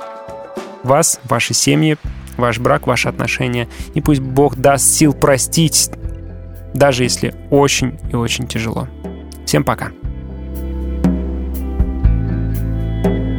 Вас, ваши семьи, ваш брак, ваши отношения. И пусть Бог даст сил простить, даже если очень и очень тяжело. Всем пока. Бог